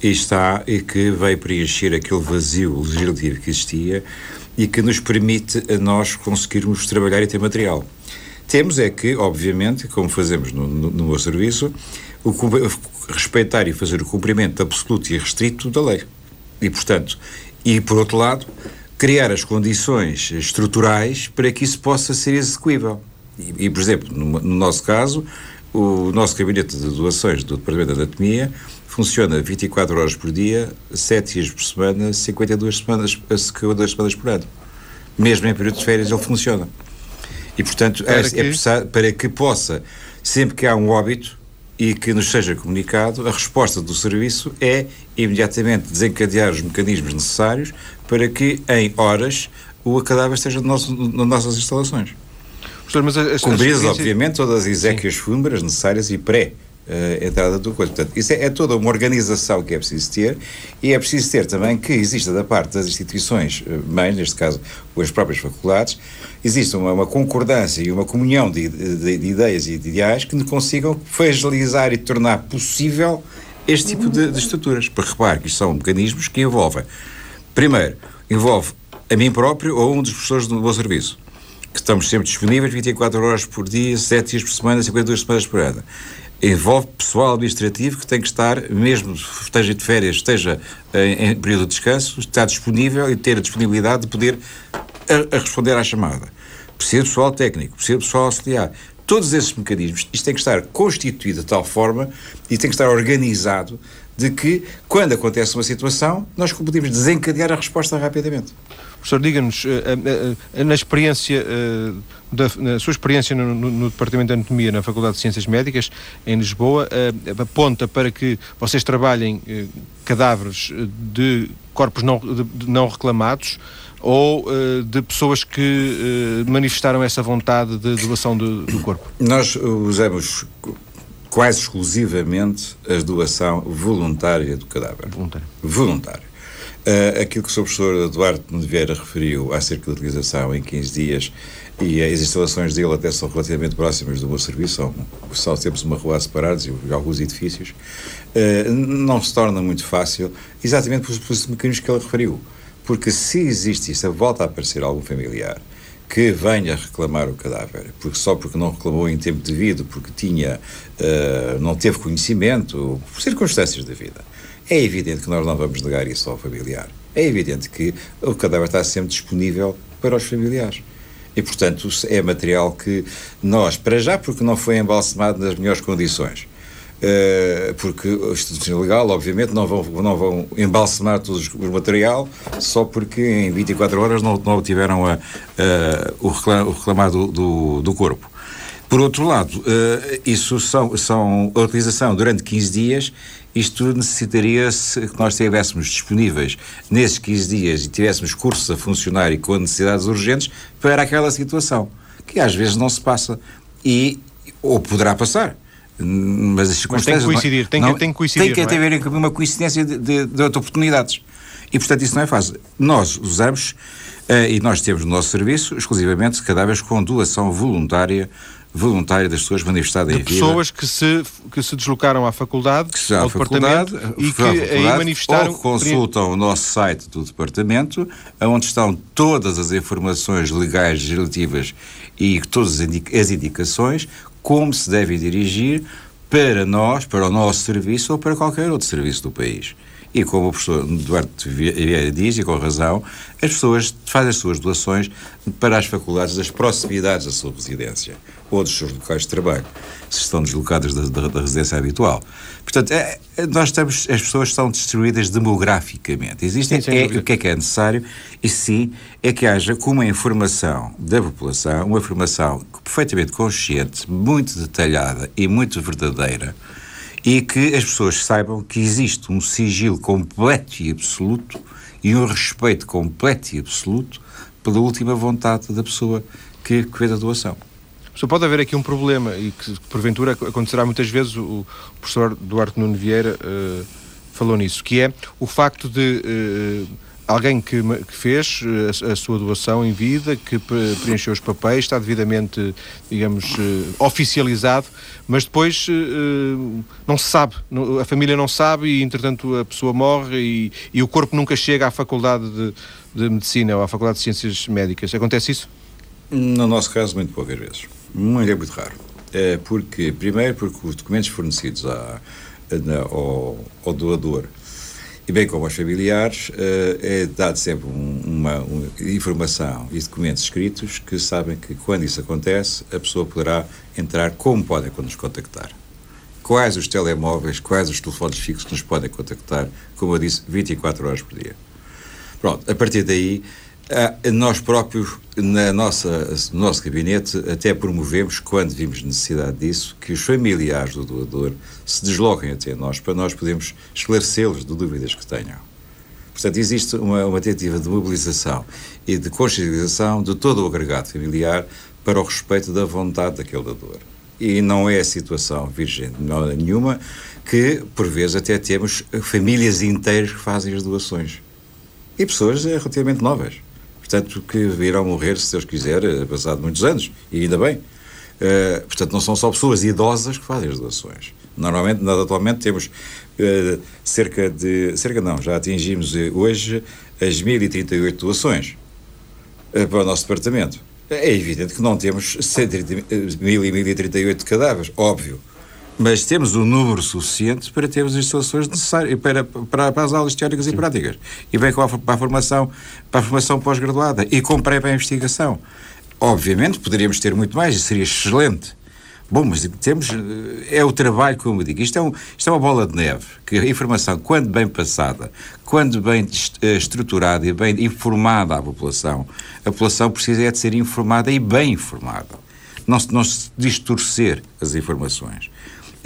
E está, e que veio preencher aquele vazio legislativo que existia e que nos permite a nós conseguirmos trabalhar e ter material. Temos é que, obviamente, como fazemos no, no, no meu serviço, o, respeitar e fazer o cumprimento absoluto e restrito da lei. E, portanto, e por outro lado, criar as condições estruturais para que isso possa ser execuível. E, e por exemplo, no, no, nosso caso, o nosso gabinete de doações do Departamento de Anatomia funciona 24 horas por dia, 7 dias por semana, 52 semanas, 52 semanas por ano. Mesmo em período de férias ele funciona. E, portanto, para, é, que... É para que possa, sempre que há um óbito, e que nos seja comunicado, a resposta do serviço é imediatamente desencadear os mecanismos necessários para que, em horas, o cadáver esteja nas nossas instalações. Professor, mas as, Cumpridas, obviamente, todas as exéquias fúnebres necessárias e pré uh, entrada do coisa. Portanto, isso é, é, toda uma organização que é preciso ter e é preciso ter também que exista da parte das instituições uh, mães, neste caso as próprias faculdades, existe uma, uma concordância e uma comunhão de, de, de, ideias e de ideais que consigam fragilizar e tornar possível este tipo de, de estruturas. Para repare que isto são mecanismos que envolvem, primeiro, envolve a mim próprio ou um dos professores do meu serviço que estamos sempre disponíveis 24 horas por dia, 7 dias por semana, 52 semanas por ano envolve pessoal administrativo que tem que estar, mesmo esteja de férias, esteja em, em período de descanso, está disponível e ter a disponibilidade de poder a, a responder à chamada. Precisa de pessoal técnico, precisa de pessoal auxiliar. Todos esses mecanismos, isto tem que estar constituído de tal forma e tem que estar organizado de que, quando acontece uma situação, nós podemos desencadear a resposta rapidamente. Professor, diga-nos, eh, eh, na experiência, eh, da, na sua experiência no, no, no, Departamento de Anatomia na Faculdade de Ciências Médicas, em Lisboa, aponta para que vocês trabalhem cadáveres de corpos não, de, não reclamados ou de pessoas que manifestaram essa vontade de doação do, do corpo? Nós usamos quase exclusivamente a doação voluntária do cadáver. Voluntário. Voluntário. Uh, aquilo que o Sr. Professor Eduardo Vieira referiu acerca da utilização em 15 dias e as instalações dele até são relativamente próximas do meu serviço, são, só temos uma rua a separados e alguns edifícios, uh, não se torna muito fácil, exatamente por, por mecanismos que ele referiu. Porque se existe, se volta a aparecer algum familiar que venha reclamar o cadáver, porque só porque não reclamou em tempo devido, porque tinha, uh, não teve conhecimento, por circunstâncias da vida, é evidente que nós não vamos negar isso ao familiar. É evidente que o cadáver está sempre disponível para os familiares. E, portanto, é material que nós, para já, porque não foi embalsamado nas melhores condições, Uh, porque a instituição legal, obviamente, não vão, não vão embalsamar todo o material só porque em 24 horas não, não tiveram a, o, reclam, o reclamar do, do, do, corpo. Por outro lado, uh, isso são, são a utilização durante 15 dias, isto necessitaria -se que nós estivéssemos disponíveis nesses 15 dias e tivéssemos cursos a funcionar e com necessidades urgentes para aquela situação, que às vezes não se passa e ou poderá passar mas as circunstâncias. Mas tem que coincidir, tem, não, que, tem que coincidir. Tem que é? haver uma coincidência de, de, de, oportunidades. E, portanto, isso não é fácil. Nós usamos, uh, e nós temos no nosso serviço, exclusivamente cadáveres com doação voluntária voluntária das pessoas manifestadas em vida. pessoas que se, que se deslocaram à faculdade, que ao faculdade, departamento e que aí manifestaram... Ou consultam o nosso site do departamento, onde estão todas as informações legais relativas e todas as indicações, como se deve dirigir para nós, para o nosso serviço ou para qualquer outro serviço do país. E como o professor Duarte Vieira diz, e com razão, as pessoas fazem as suas doações para as faculdades das proximidades da sua residência ou dos seus locais de trabalho, se estão deslocadas da, da, da residência habitual. Portanto, é, é, nós estamos, as pessoas são distribuídas demograficamente. Existem, sim, é, o que é que é necessário, e sim, é que haja uma informação da população, uma informação perfeitamente consciente, muito detalhada e muito verdadeira, e que as pessoas saibam que existe um sigilo completo e absoluto e um respeito completo e absoluto pela última vontade da pessoa que fez a doação. Só pode haver aqui um problema e que porventura acontecerá muitas vezes, o professor Duarte Nuno Vieira uh, falou nisso, que é o facto de uh, alguém que, que fez a, a, sua doação em vida, que preencheu os papéis, está devidamente, digamos, uh, oficializado, mas depois uh, não se sabe, a família não sabe e, entretanto, a pessoa morre e, e o corpo nunca chega à faculdade de, de Medicina ou à Faculdade de Ciências Médicas. Acontece isso? No nosso caso, muito poucas vezes. Muito, é muito raro. É porque, primeiro, porque os documentos fornecidos à, ao, ao doador e bem como aos familiares, eh, é dado sempre uma, uma, informação e documentos escritos que sabem que quando isso acontece, a pessoa poderá entrar como podem nos contactar. Quais os telemóveis, quais os telefones fixos nos podem contactar, como eu disse, 24 horas por dia. Pronto, a partir daí nós próprios, na nossa, no nosso gabinete, até promovemos, quando vimos necessidade disso, que os familiares do doador se desloquem até nós, para nós podermos esclarecê-los de dúvidas que tenham. Portanto, existe uma, uma tentativa de mobilização e de consciencialização de todo o agregado familiar para o respeito da vontade daquele doador. E não é a situação virgem nenhuma que, por vezes, até temos famílias inteiras que fazem as doações. E pessoas eh, relativamente novas portanto, que virão morrer, se Deus quiser, eh, passado muitos anos, e ainda bem. Uh, portanto, não são só pessoas idosas que fazem as doações. Normalmente, nós atualmente temos uh, cerca de, cerca não, já atingimos hoje as 1038 doações uh, para o nosso departamento. É evidente que não temos 1000 e 1038 cadáveres, óbvio mas temos um número suficiente para termos as instalações necessárias para, para, para as aulas teóricas Sim. e práticas. E bem com para a formação, para a formação pós-graduada e com pré para a investigação. Obviamente poderíamos ter muito mais e seria excelente. Bom, mas temos. É o trabalho, como eu digo. Isto é, um, isto é uma bola de neve. Que a informação, quando bem passada, quando bem eh, estruturada e bem informada à população, a população precisa é de ser informada e bem informada. Não se, não se distorcer as informações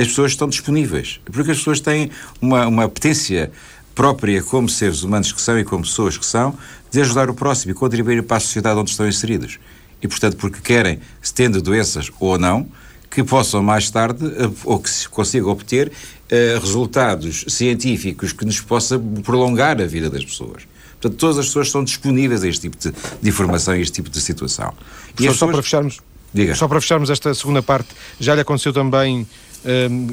as pessoas estão disponíveis. Porque as pessoas têm uma, uma potência própria como seres humanos que são e como pessoas que são, de ajudar o próximo e contribuir para a sociedade onde estão inseridos. E, portanto, porque querem, se tendo doenças ou não, que possam mais tarde, eh, ou que se consigam obter, uh, resultados científicos que nos possam prolongar a vida das pessoas. Portanto, todas as pessoas estão disponíveis a este tipo de, de informação e este tipo de situação. E só para fecharmos, Diga. só para fecharmos esta segunda parte, já lhe aconteceu também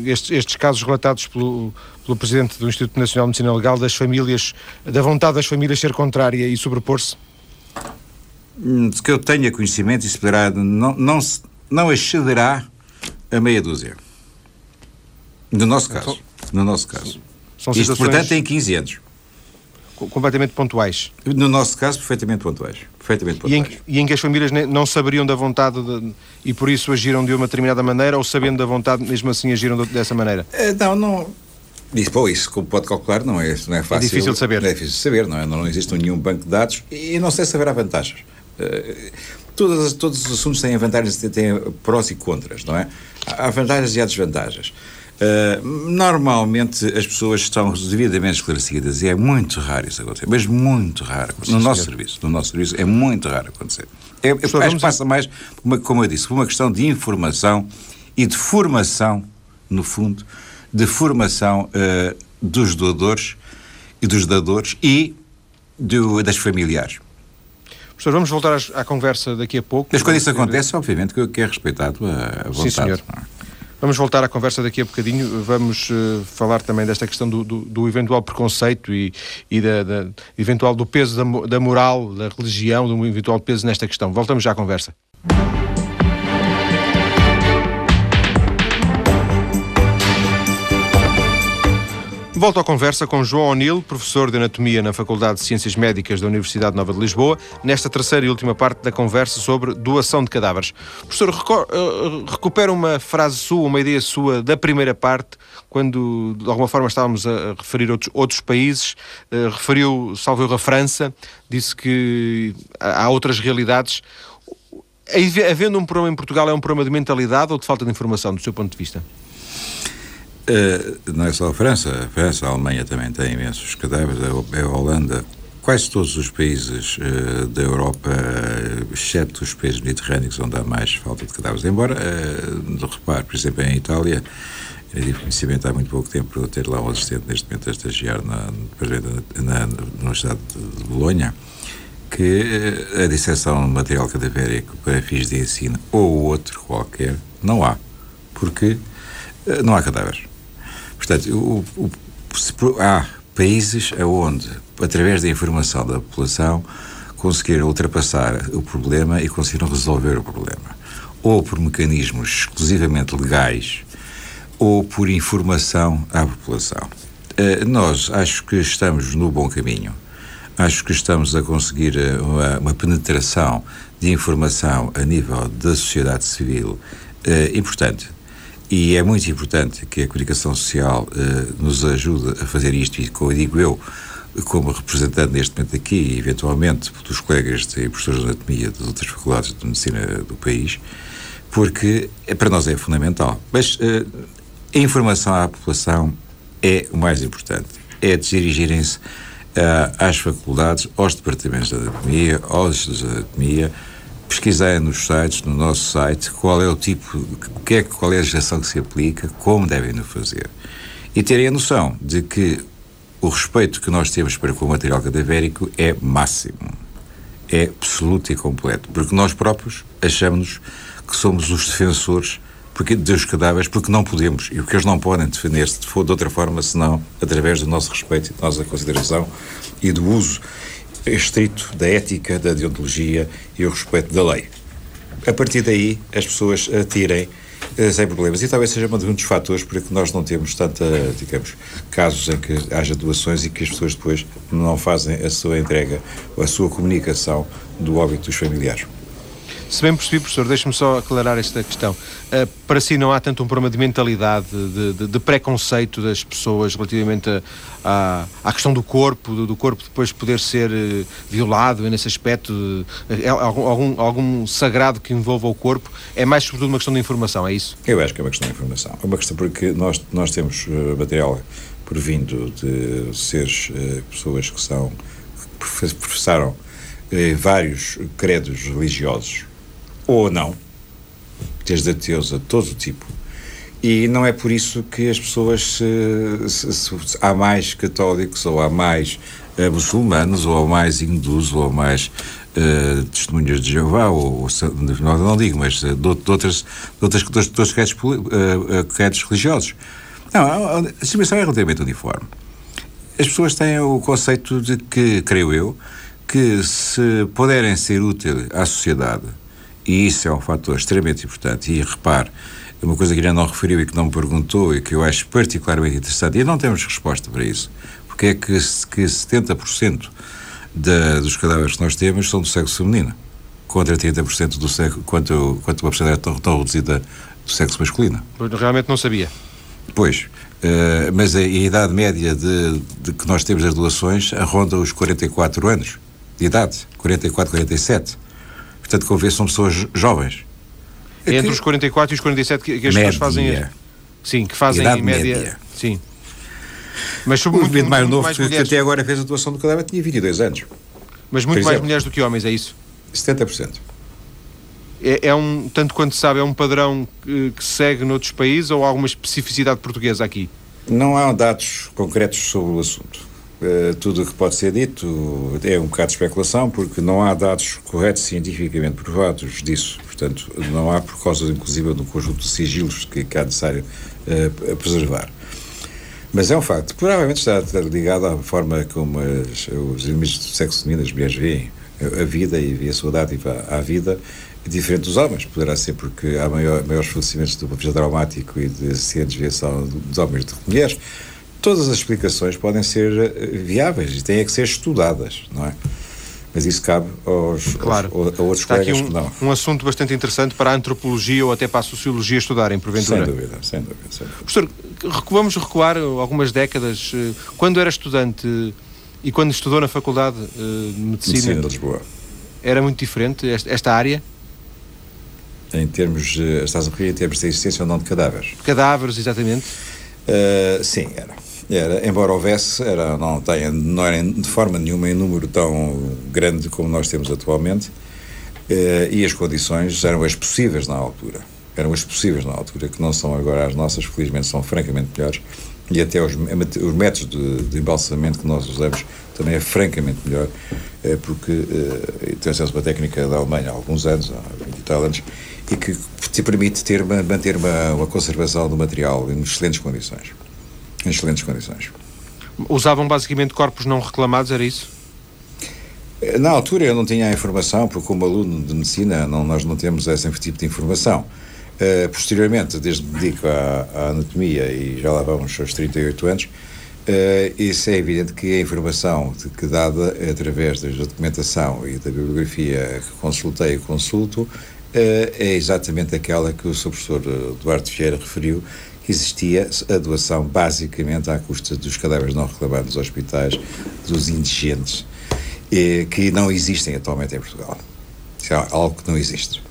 estes, estes, casos relatados pelo, pelo Presidente do Instituto Nacional de Medicina Legal das famílias, da vontade das famílias ser contrária e sobrepor-se? Hum, que eu tenha conhecimento, isso poderá, não, não, não excederá a meia dúzia. No nosso caso. No nosso caso. São Isto, portanto, tem 15 anos. Completamente pontuais. No nosso caso, perfeitamente pontuais. Perfeitamente. E, em, e em que as famílias não saberiam da vontade de, e por isso agiram de uma determinada maneira ou sabendo da vontade, mesmo assim agiram dessa maneira? Uh, não, não. Isso, pô, isso, como pode calcular, não é, não é fácil. É difícil de saber. É difícil de saber, não é? Não, existe nenhum banco de dados e não sei se haverá vantagens. Uh, todas, todos os assuntos têm vantagens, têm prós e contras, não é? Há vantagens e há desvantagens. Uh, normalmente as pessoas estão devidamente esclarecidas e é muito raro isso acontecer, mas muito raro. Sim, no nosso serviço, no nosso serviço é muito raro acontecer. É, é, acho que passa mais, uma, como eu disse, por uma questão de informação e de formação, no fundo, de formação uh, dos doadores e dos dadores e do, das familiares. Professor, vamos voltar à, à, conversa daqui a pouco. Mas quando isso acontece, obviamente que é respeitado a, a vontade. Sim, senhor. Vamos voltar à conversa daqui a bocadinho. Vamos uh, falar também desta questão do, do, do eventual preconceito e, e da, da, eventual do peso da, da moral, da religião, do eventual peso nesta questão. Voltamos já à conversa. Volto à conversa com João O'Neill, professor de Anatomia na Faculdade de Ciências Médicas da Universidade Nova de Lisboa, nesta terceira e última parte da conversa sobre doação de cadáveres. Professor, eh, recupera uma frase sua, uma ideia sua da primeira parte, quando de alguma forma estávamos a referir outros, outros países, uh, referiu, salvo a França, disse que há outras realidades. Havendo um problema em Portugal, é um problema de mentalidade ou de falta de informação, do seu ponto de vista? Uh, não é só a França, a França, a Alemanha também tem imensos cadáveres, a, a Holanda, quase todos os países uh, da Europa, exceto os países mediterrâneos, onde há mais falta de cadáveres. Embora, uh, repare, por exemplo, em Itália, eu tive conhecimento há muito pouco tempo por ter lá um assistente neste momento a estagiar na, na, na Universidade de Bolonha, que a disseção de material cadavérico para fins de ensino ou outro qualquer não há, porque não há cadáveres. Portanto, o, o, há países onde, através da informação da população, conseguiram ultrapassar o problema e conseguiram resolver o problema. Ou por mecanismos exclusivamente legais, ou por informação à população. Uh, nós acho que estamos no bom caminho. Acho que estamos a conseguir eh, uma, uma penetração de informação a nível da sociedade civil uh, importante. E é muito importante que a comunicação social uh, nos ajude a fazer isto, e como digo eu, como representante neste momento aqui, e eventualmente dos colegas e professores de anatomia das outras faculdades de medicina do país, porque é, para nós é fundamental. Mas uh, a informação à população é o mais importante. É dirigirem-se uh, às faculdades, aos departamentos de anatomia, aos de anatomia, pesquisarem nos sites, no nosso site, qual é o tipo, que é, qual é a legislação que se aplica, como devem o fazer. E terem a noção de que o respeito que nós temos para com o material cadavérico é máximo. É absoluto e completo. Porque nós próprios achamos que somos os defensores porque, dos cadáveres porque não podemos e porque eles não podem defender-se de, de outra forma senão através do nosso respeito e da nossa consideração e do uso estrito da ética, da deontologia e o respeito da lei. A partir daí, as pessoas atirem uh, sem problemas. E talvez seja um dos fatores para que nós não temos tanta, digamos, casos em que haja doações e que as pessoas depois não fazem a sua entrega, a sua comunicação do óbito dos familiares. Se bem percebi, professor, deixe-me só aclarar esta questão. Uh, para si não há tanto um problema de mentalidade, de, de, de preconceito das pessoas relativamente a, a, à questão do corpo, do, do, corpo depois poder ser uh, violado, nesse aspecto, uh, algum, algum, algum, sagrado que envolva o corpo, é mais sobretudo uma questão de informação, é isso? Eu acho que é uma questão de informação. É uma questão porque nós, nós temos material provindo de seres, pessoas que são, que professaram vários credos religiosos ou não, desde ateus a todo o tipo. E não é por isso que as pessoas, se, se, se, há mais católicos ou há mais a muçulmanos, ou a mais hindus, ou a mais uh, testemunhas de Jeová, ou, ou não, não digo, mas uh, de, de, outras, de, outras, de outros credos, uh, religiosos. Não, a distribuição é relativamente uniforme. As pessoas têm o conceito de que, creio eu, que se puderem ser úteis à sociedade, e isso é um fator extremamente importante, e repare, uma coisa que ainda não referiu e que não me perguntou e que eu acho particularmente interessante, e não temos resposta para isso, porque é que, que 70% da, dos cadáveres que nós temos são do sexo feminino, contra 30% do sexo, quanto, quanto uma porcentagem tão, tão reduzida do sexo masculino. Realmente não sabia. Pois, uh, mas a, a, idade média de, de, que nós temos das doações ronda os 44 anos de idade, 44, 47. Portanto, como vê, são pessoas jovens. É entre que, os 44 e os 47 que, que as média. pessoas fazem. Sim, que fazem em média. média. Sim. Mas sobre o muito, muito, mais novo mais que, que, até agora fez a doação do cadáver tinha 22 anos. Mas muito mais mulheres do que homens, é isso? 70%. É, é um, tanto quanto sabe, é um padrão que, que segue noutros países ou há alguma especificidade portuguesa aqui? Não há dados concretos sobre o assunto. Uh, tudo o que pode ser dito é um bocado de especulação, porque não há dados corretos cientificamente provados disso. Portanto, não há, por causa, inclusive, do conjunto de sigilos que, que é necessário uh, preservar. Mas é um facto. Provavelmente está ligado à forma como as, os inimigos do sexo feminino, as mulheres veem a vida e a sua dádiva à vida diferente dos homens. Poderá ser porque há maior, maiores falecimentos do ponto traumático e de acidentes de dos homens do que mulheres todas as explicações podem ser eh, viáveis e têm que ser estudadas, não é? Mas isso cabe aos, claro. aos, a outros Está colegas aqui um, que não. um assunto bastante interessante para a antropologia ou até para a sociologia estudarem, porventura. Sem dúvida, sem dúvida. Sem dúvida. Professor, vamos recuar algumas décadas. Eh, quando era estudante e quando estudou na Faculdade eh, de Medicina, Medicina de Lisboa, era muito diferente esta, esta área? Em termos, estás a referir em termos de existência ou não de cadáveres? Cadáveres, exatamente. Uh, sim, era. Era, embora houvesse, era, não, tenha, não era de forma nenhuma em número tão grande como nós temos atualmente, eh, e as condições eram as possíveis na altura. Eram as possíveis na altura, que não são agora as nossas, felizmente são francamente melhores, e até os, os métodos de, de embalsamento que nós usamos também é francamente melhor, eh, porque eh, acesso a uma técnica da Alemanha há alguns anos, há 20 e tal anos, e que te permite ter, manter uma, uma conservação do material em excelentes condições em excelentes condições. Usavam basicamente corpos não reclamados, era isso? Na altura eu não tinha a informação, porque como aluno de medicina não, nós não temos esse tipo de informação. Uh, posteriormente, desde que me dedico à, à, anatomia e já lá vamos aos 38 anos, uh, isso é evidente que a informação de, que dada através da documentação e da bibliografia que consultei e consulto uh, é exatamente aquela que o Sr. professor Duarte Vieira referiu, existia a doação basicamente à custa dos cadáveres não reclamados nos hospitais, dos indigentes, que não existem atualmente em Portugal. Isso é algo que não existe.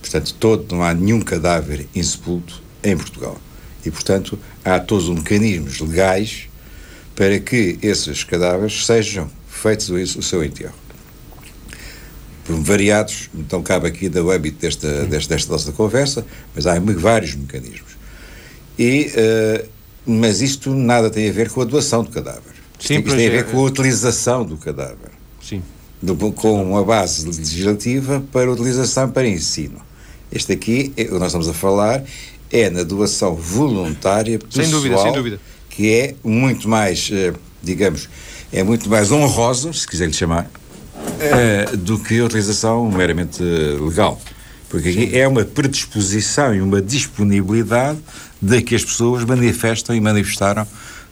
Portanto, todo, não há nenhum cadáver insepulto em Portugal. E, portanto, há todos os mecanismos legais para que esses cadáveres sejam feitos o seu enterro. Variados, então cabe aqui do âmbito desta, desta, desta nossa conversa, mas há vários mecanismos. E, uh, mas isto nada tem a ver com a doação do cadáver. Sim, isto tem a ver é, com a utilização do cadáver. Sim. Do, com uma base legislativa para utilização para ensino. Este aqui, é, o que nós estamos a falar, é na doação voluntária pessoal, sem dúvida, sem dúvida. que é muito mais, uh, digamos, é muito mais honrosa, se quiser lhe chamar, uh, do que a utilização meramente legal. Porque aqui Sim. é uma predisposição e uma disponibilidade de que as pessoas manifestam e manifestaram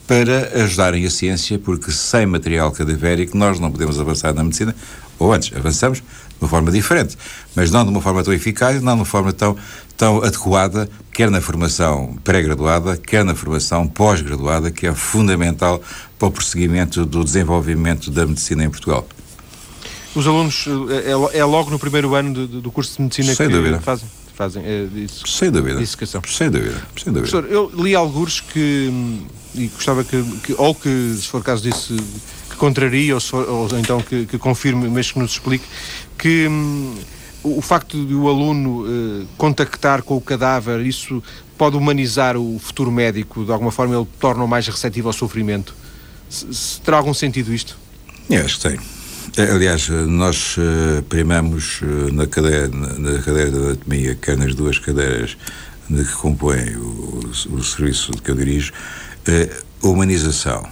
para ajudarem a ciência, porque sem material cadavérico nós não podemos avançar na medicina, ou antes, avançamos de uma forma diferente, mas não de uma forma tão eficaz, não de uma forma tão, tão adequada, quer na formação pré-graduada, quer na formação pós-graduada, que é fundamental para o prosseguimento do desenvolvimento da medicina em Portugal. Os alunos, é, é logo no primeiro ano do, do curso de medicina Sem que dúvida. fazem? fazem é, isso, Sem dúvida. Dissecação. Sem dúvida. Sem dúvida. Professor, eu li alguns que, e gostava que, que, ou que, se for caso disso, que contraria, ou, for, ou então que, que, confirme, mas que nos explique, que hum, o facto de o aluno uh, contactar com o cadáver, isso pode humanizar o futuro médico, de alguma forma ele torna-o mais receptivo ao sofrimento. Se, se terá algum sentido isto? Eu acho que tem. Aliás, nós uh, primamos uh, na, cadeira, na, cadeira da anatomia, quer nas duas cadeiras de que compõem o, o serviço que eu dirijo, uh, a humanização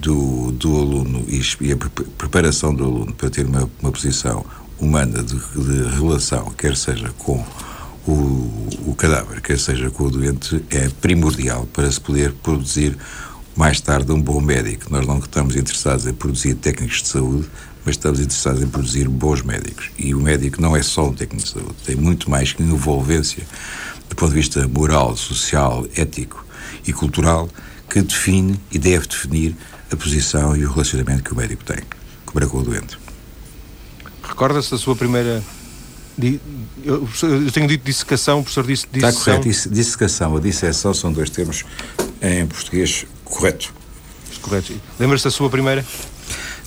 do, do aluno e, a preparação do aluno para ter uma, uma posição humana de, de, relação, quer seja com o, o cadáver, quer seja com o doente, é primordial para se poder produzir mais tarde um bom médico. Nós não estamos interessados em produzir técnicos de saúde, mas estamos interessados em produzir bons médicos. E o médico não é só um técnico de saúde, tem muito mais que envolvência do ponto de vista moral, social, ético e cultural que define e deve definir a posição e o relacionamento que o médico tem para com o doente. Recorda-se da sua primeira eu, tenho dito dissecação, o professor disse dissecação. Está correto, dissecação ou disseção são dois termos em português correto. Correto. Lembra-se da sua primeira?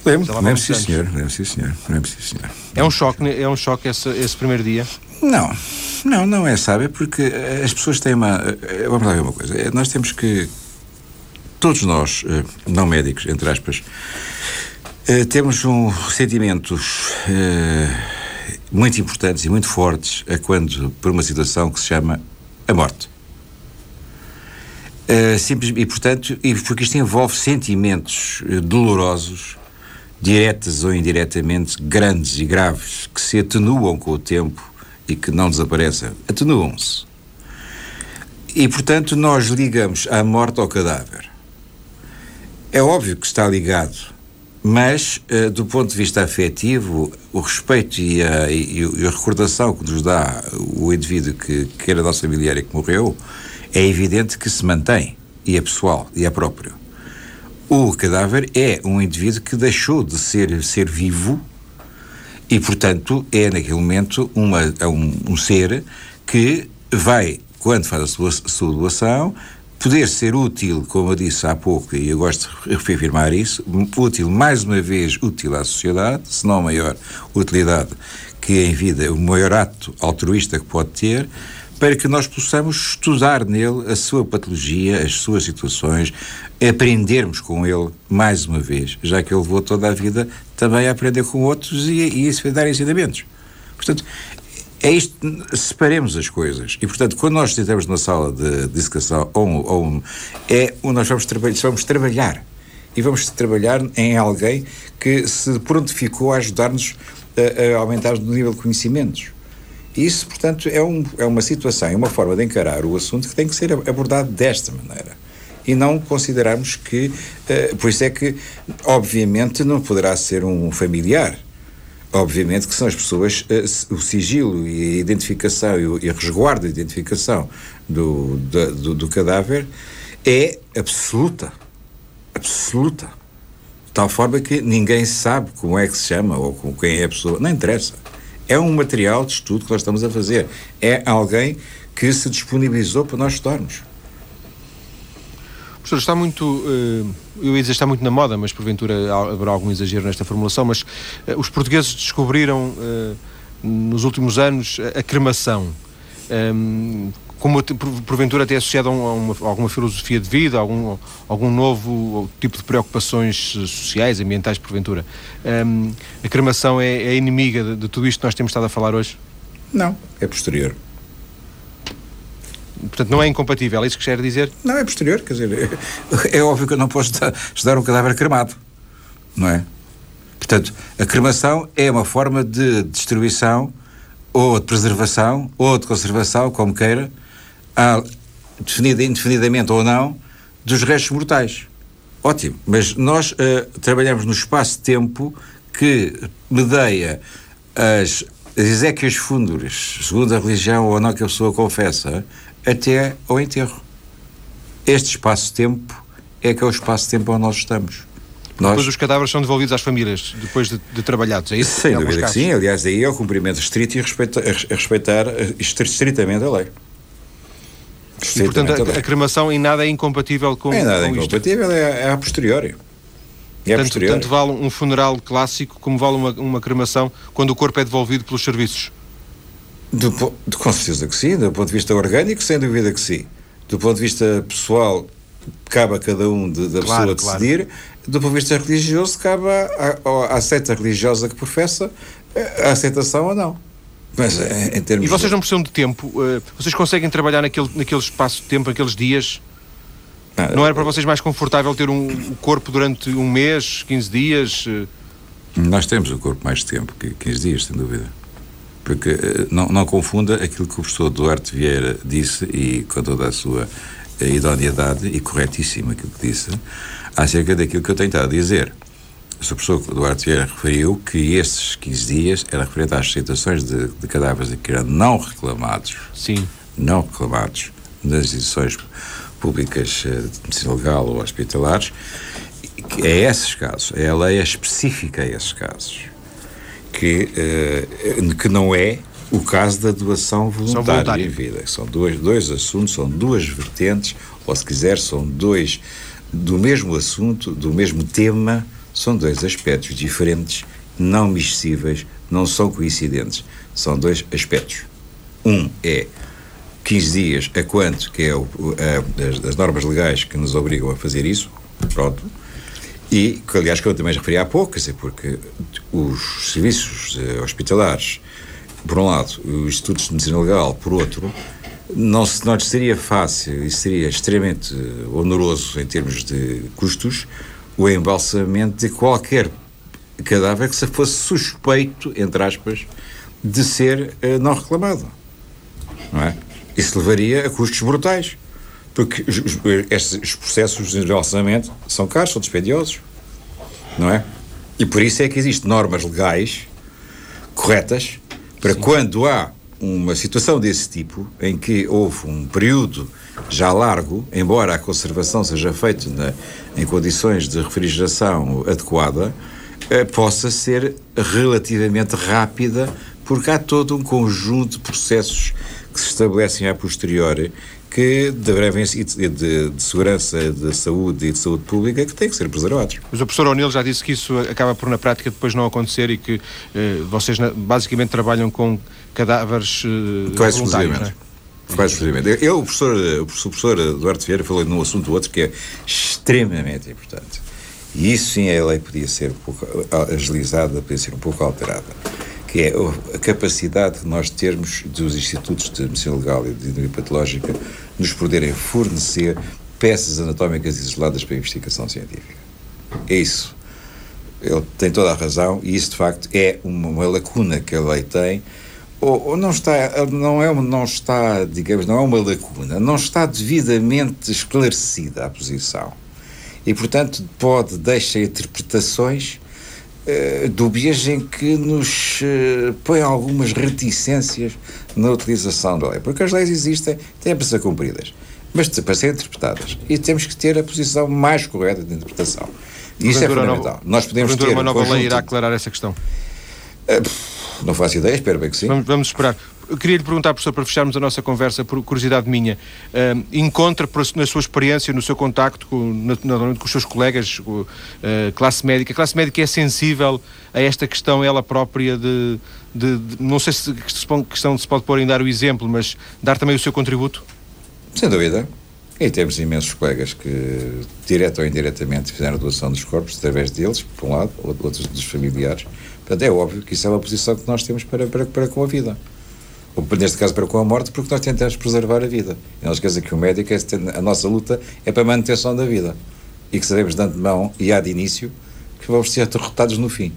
Lembro, lembro sim senhor, lembro sim senhor, lembro sim senhor. É um choque, é um choque esse, esse primeiro dia? Não, não, não é, sabe, porque as pessoas têm uma, eh, vamos lá ver uma coisa, nós temos que, todos nós, eh, não médicos, entre aspas, eh, temos um sentimentos muito importantes e muito fortes a quando, por uma situação que se chama a morte. Uh, simples, e, portanto, e porque isto envolve sentimentos uh, dolorosos, diretas ou indiretamente, grandes e graves, que se atenuam com o tempo e que não desaparecem. Atenuam-se. E, portanto, nós ligamos a morte ao cadáver. É óbvio que está ligado, mas, uh, do ponto de vista afetivo, o respeito e a, e, e a recordação que nos dá o indivíduo que, que era nosso familiar e que morreu é evidente que se mantém, e é pessoal, e é próprio. O cadáver é um indivíduo que deixou de ser, ser vivo e, portanto, é naquele momento uma, é um, um ser que vai, quando faz a sua, sua doação, poder ser útil, como eu disse há pouco, e eu gosto de reafirmar isso, útil, mais uma vez, útil à sociedade, se não a maior utilidade que em vida, o maior ato altruísta que pode ter, para que nós possamos estudar nele a sua patologia, as suas situações, aprendermos com ele mais uma vez, já que ele levou toda a vida também a aprender com outros e, e isso vai dar ensinamentos. Portanto, é isto, separemos as coisas. E, portanto, quando nós estamos numa sala de, de educação, ou, ou, é onde nós vamos, traba vamos trabalhar. E vamos trabalhar em alguém que se prontificou a ajudar-nos a, a aumentar o nível de conhecimentos. Isso, portanto, é, um, é uma situação, é uma forma de encarar o assunto que tem que ser abordado desta maneira. E não considerarmos que. Uh, por isso é que, obviamente, não poderá ser um familiar. Obviamente que são as pessoas, uh, o sigilo e a identificação e, o, e resguardo da identificação do, do, do cadáver é absoluta. Absoluta. De tal forma que ninguém sabe como é que se chama ou com quem é a pessoa. Não interessa. É um material de estudo que nós estamos a fazer. É alguém que se disponibilizou para nós estudarmos. Professor, está muito, eh, eu ia dizer está muito na moda, mas porventura haverá algum exagero nesta formulação, mas eh, os portugueses descobriram eh, nos últimos anos a cremação. Como porventura até associado a, uma, a alguma filosofia de vida, a algum, algum novo tipo de preocupações sociais, ambientais, porventura. Um, a cremação é, é inimiga de, de, tudo isto que nós temos estado a falar hoje? Não, é posterior. Portanto, não é incompatível, é isso que quer dizer? Não, é posterior, quer dizer, é, é óbvio que eu não posso estudar um cadáver cremado, não é? Portanto, a cremação é uma forma de distribuição ou de preservação ou de conservação, como queira, definida indefinidamente ou não, dos restos mortais. Ótimo, mas nós uh, trabalhamos no espaço-tempo que medeia as, as exéquias fúnebres, segundo a religião ou não que a pessoa confessa, até ao enterro. Este espaço-tempo é que é o espaço-tempo onde nós estamos. Nós... Depois os cadáveres são devolvidos às famílias, depois de, de trabalhados, é isso? Sem dúvida que sim, aliás, daí é o cumprimento estrito e respeita, a respeitar estritamente a lei. E, portanto, a, a, cremação em nada é incompatível com Em nada é incompatível, é, é a posteriori. É tanto, posteriori. tanto vale um funeral clássico como vale uma, uma cremação quando o corpo é devolvido pelos serviços? Do, do, com certeza que sim, do ponto de vista orgânico, sem dúvida que sim. Do ponto de vista pessoal, cabe a cada um de, da Claro, pessoa decidir. Do ponto de vista religioso, cabe à, à, à seita religiosa que professa eh, a aceitação ou não. Mas eh, em termos E vocês de- não precisam de tempo? eh, Vocês conseguem trabalhar naquele, naquele espaço de tempo, naqueles dias? Ah, Não era para vocês mais confortável ter um, o corpo durante um mês, 15 dias? Nós temos o corpo mais tempo que 15 dias, sem dúvida. Porque eh, não, não confunda aquilo que o professor Duarte Vieira disse, e com toda a sua idoneidade, e corretíssimo aquilo que disse, acerca daquilo que eu tenho estado a dizer. O professor Duarte Vieira referiu que estes 15 dias era referente às aceitações de, de cadáveres que eram não reclamados, Sim. não reclamados nas instituições públicas eh, de medicina legal ou hospitalares, é esses casos, é a lei específica a esses casos, que, eh, que não é o caso da doação voluntária, voluntária. em vida. São dois, dois assuntos, são duas vertentes, ou se quiser, são dois do mesmo assunto, do mesmo tema, são dois aspectos diferentes, não miscíveis, não são coincidentes. São dois aspectos. Um é 15 dias a quanto, que é o, a, as, as normas legais que nos obrigam a fazer isso, pronto. E, que, aliás, que eu também referi há pouco, quer dizer, porque os serviços eh, hospitalares, por um lado, os institutos de medicina legal, por outro, não, se, não seria fácil e seria extremamente eh, oneroso em termos de custos o embalsamento de qualquer cadáver que se fosse suspeito, entre aspas, de ser eh, não reclamado. Não é? Isso levaria a custos brutais. Porque os, os- estes processos de embalsamento são caros, são dispendiosos. Não é? E por isso é que existem normas legais corretas para quando há uma situação desse tipo, em que houve um período já largo, embora a conservação seja feita na- em condições de refrigeração adequada, eh, possa ser relativamente rápida, porque há todo um conjunto de processos que se estabelecem a posteriori que devem ser de, de, de segurança de saúde e de saúde pública que têm que ser preservados. Mas o professor O'Neill já disse que isso acaba por, na prática, depois não acontecer e que eh, vocês na- basicamente trabalham com cadáveres eh, Quase voluntários, não exclusivamente. Quase exclusivamente. Eu, o professor, o professor Eduardo Vieira falou num assunto outro que é extremamente importante. E isso sim a lei podia ser um pouco agilizada, podia ser um pouco alterada. Que é a capacidade que nós termos dos institutos de medicina legal e de anatomia patológica nos poderem fornecer peças anatómicas isoladas para investigação científica. É isso. Ele tem toda a razão e isso de facto é uma, uma lacuna que a lei tem ou, ou não está não é não está digamos não é uma lacuna não está devidamente esclarecida a posição. E portanto pode deixar interpretações eh, dúbias em que nos eh, põe algumas reticências na utilização da lei. Porque as leis existem têm para ser cumpridas mas para serem interpretadas. E temos que ter a posição mais correta de interpretação. E isso é fundamental nova- nós podemos ter uma um nova lei conjunto- irá aclarar essa questão. Não faço ideia, espero bem que sim. Vamos, vamos esperar. Eu queria lhe perguntar, professor, para fecharmos a nossa conversa, por curiosidade minha, eh, encontra na sua experiência, no seu contacto com, na- naturalmente com os seus colegas, com, eh, classe médica, a classe médica é sensível a esta questão ela própria de, de- de- não sei se questão se pode pôr em dar o exemplo, mas dar também o seu contributo? Sem dúvida. E temos imensos colegas que, direta ou indiretamente, fizeram a doação dos corpos através deles, por um lado, ou outros dos familiares. Portanto, é óbvio que isso é uma posição que nós temos para, para, para com a vida. Ou, neste caso, para com a morte, porque nós tentamos preservar a vida. E não esqueça que o médico, é, a nossa luta é para a manutenção da vida. E que sabemos de antemão e há de início que vamos ser derrotados no fim.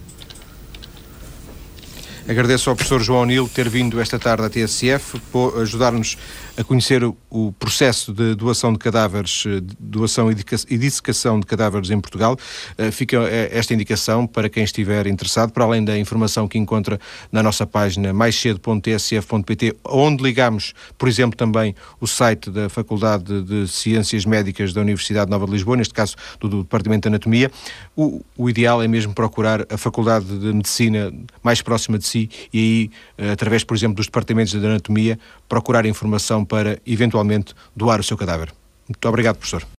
Agradeço ao professor João Nilo ter vindo esta tarde à TSF, por ajudar-nos a conhecer o, processo de doação de cadáveres, eh, doação e dissecação de cadáveres em Portugal. Eh, Fica eh, esta indicação para quem estiver interessado, para além da informação que encontra na nossa página maiscedo.tsf.pt, onde ligamos, por exemplo, também o site da Faculdade de Ciências Médicas da Universidade Nova de Lisboa, neste caso do, Departamento de Anatomia. O, o ideal é mesmo procurar a Faculdade de Medicina mais próxima de si e aí, através, por exemplo, dos departamentos de anatomia, procurar informação para, eventualmente, doar o seu cadáver. Muito obrigado, professor.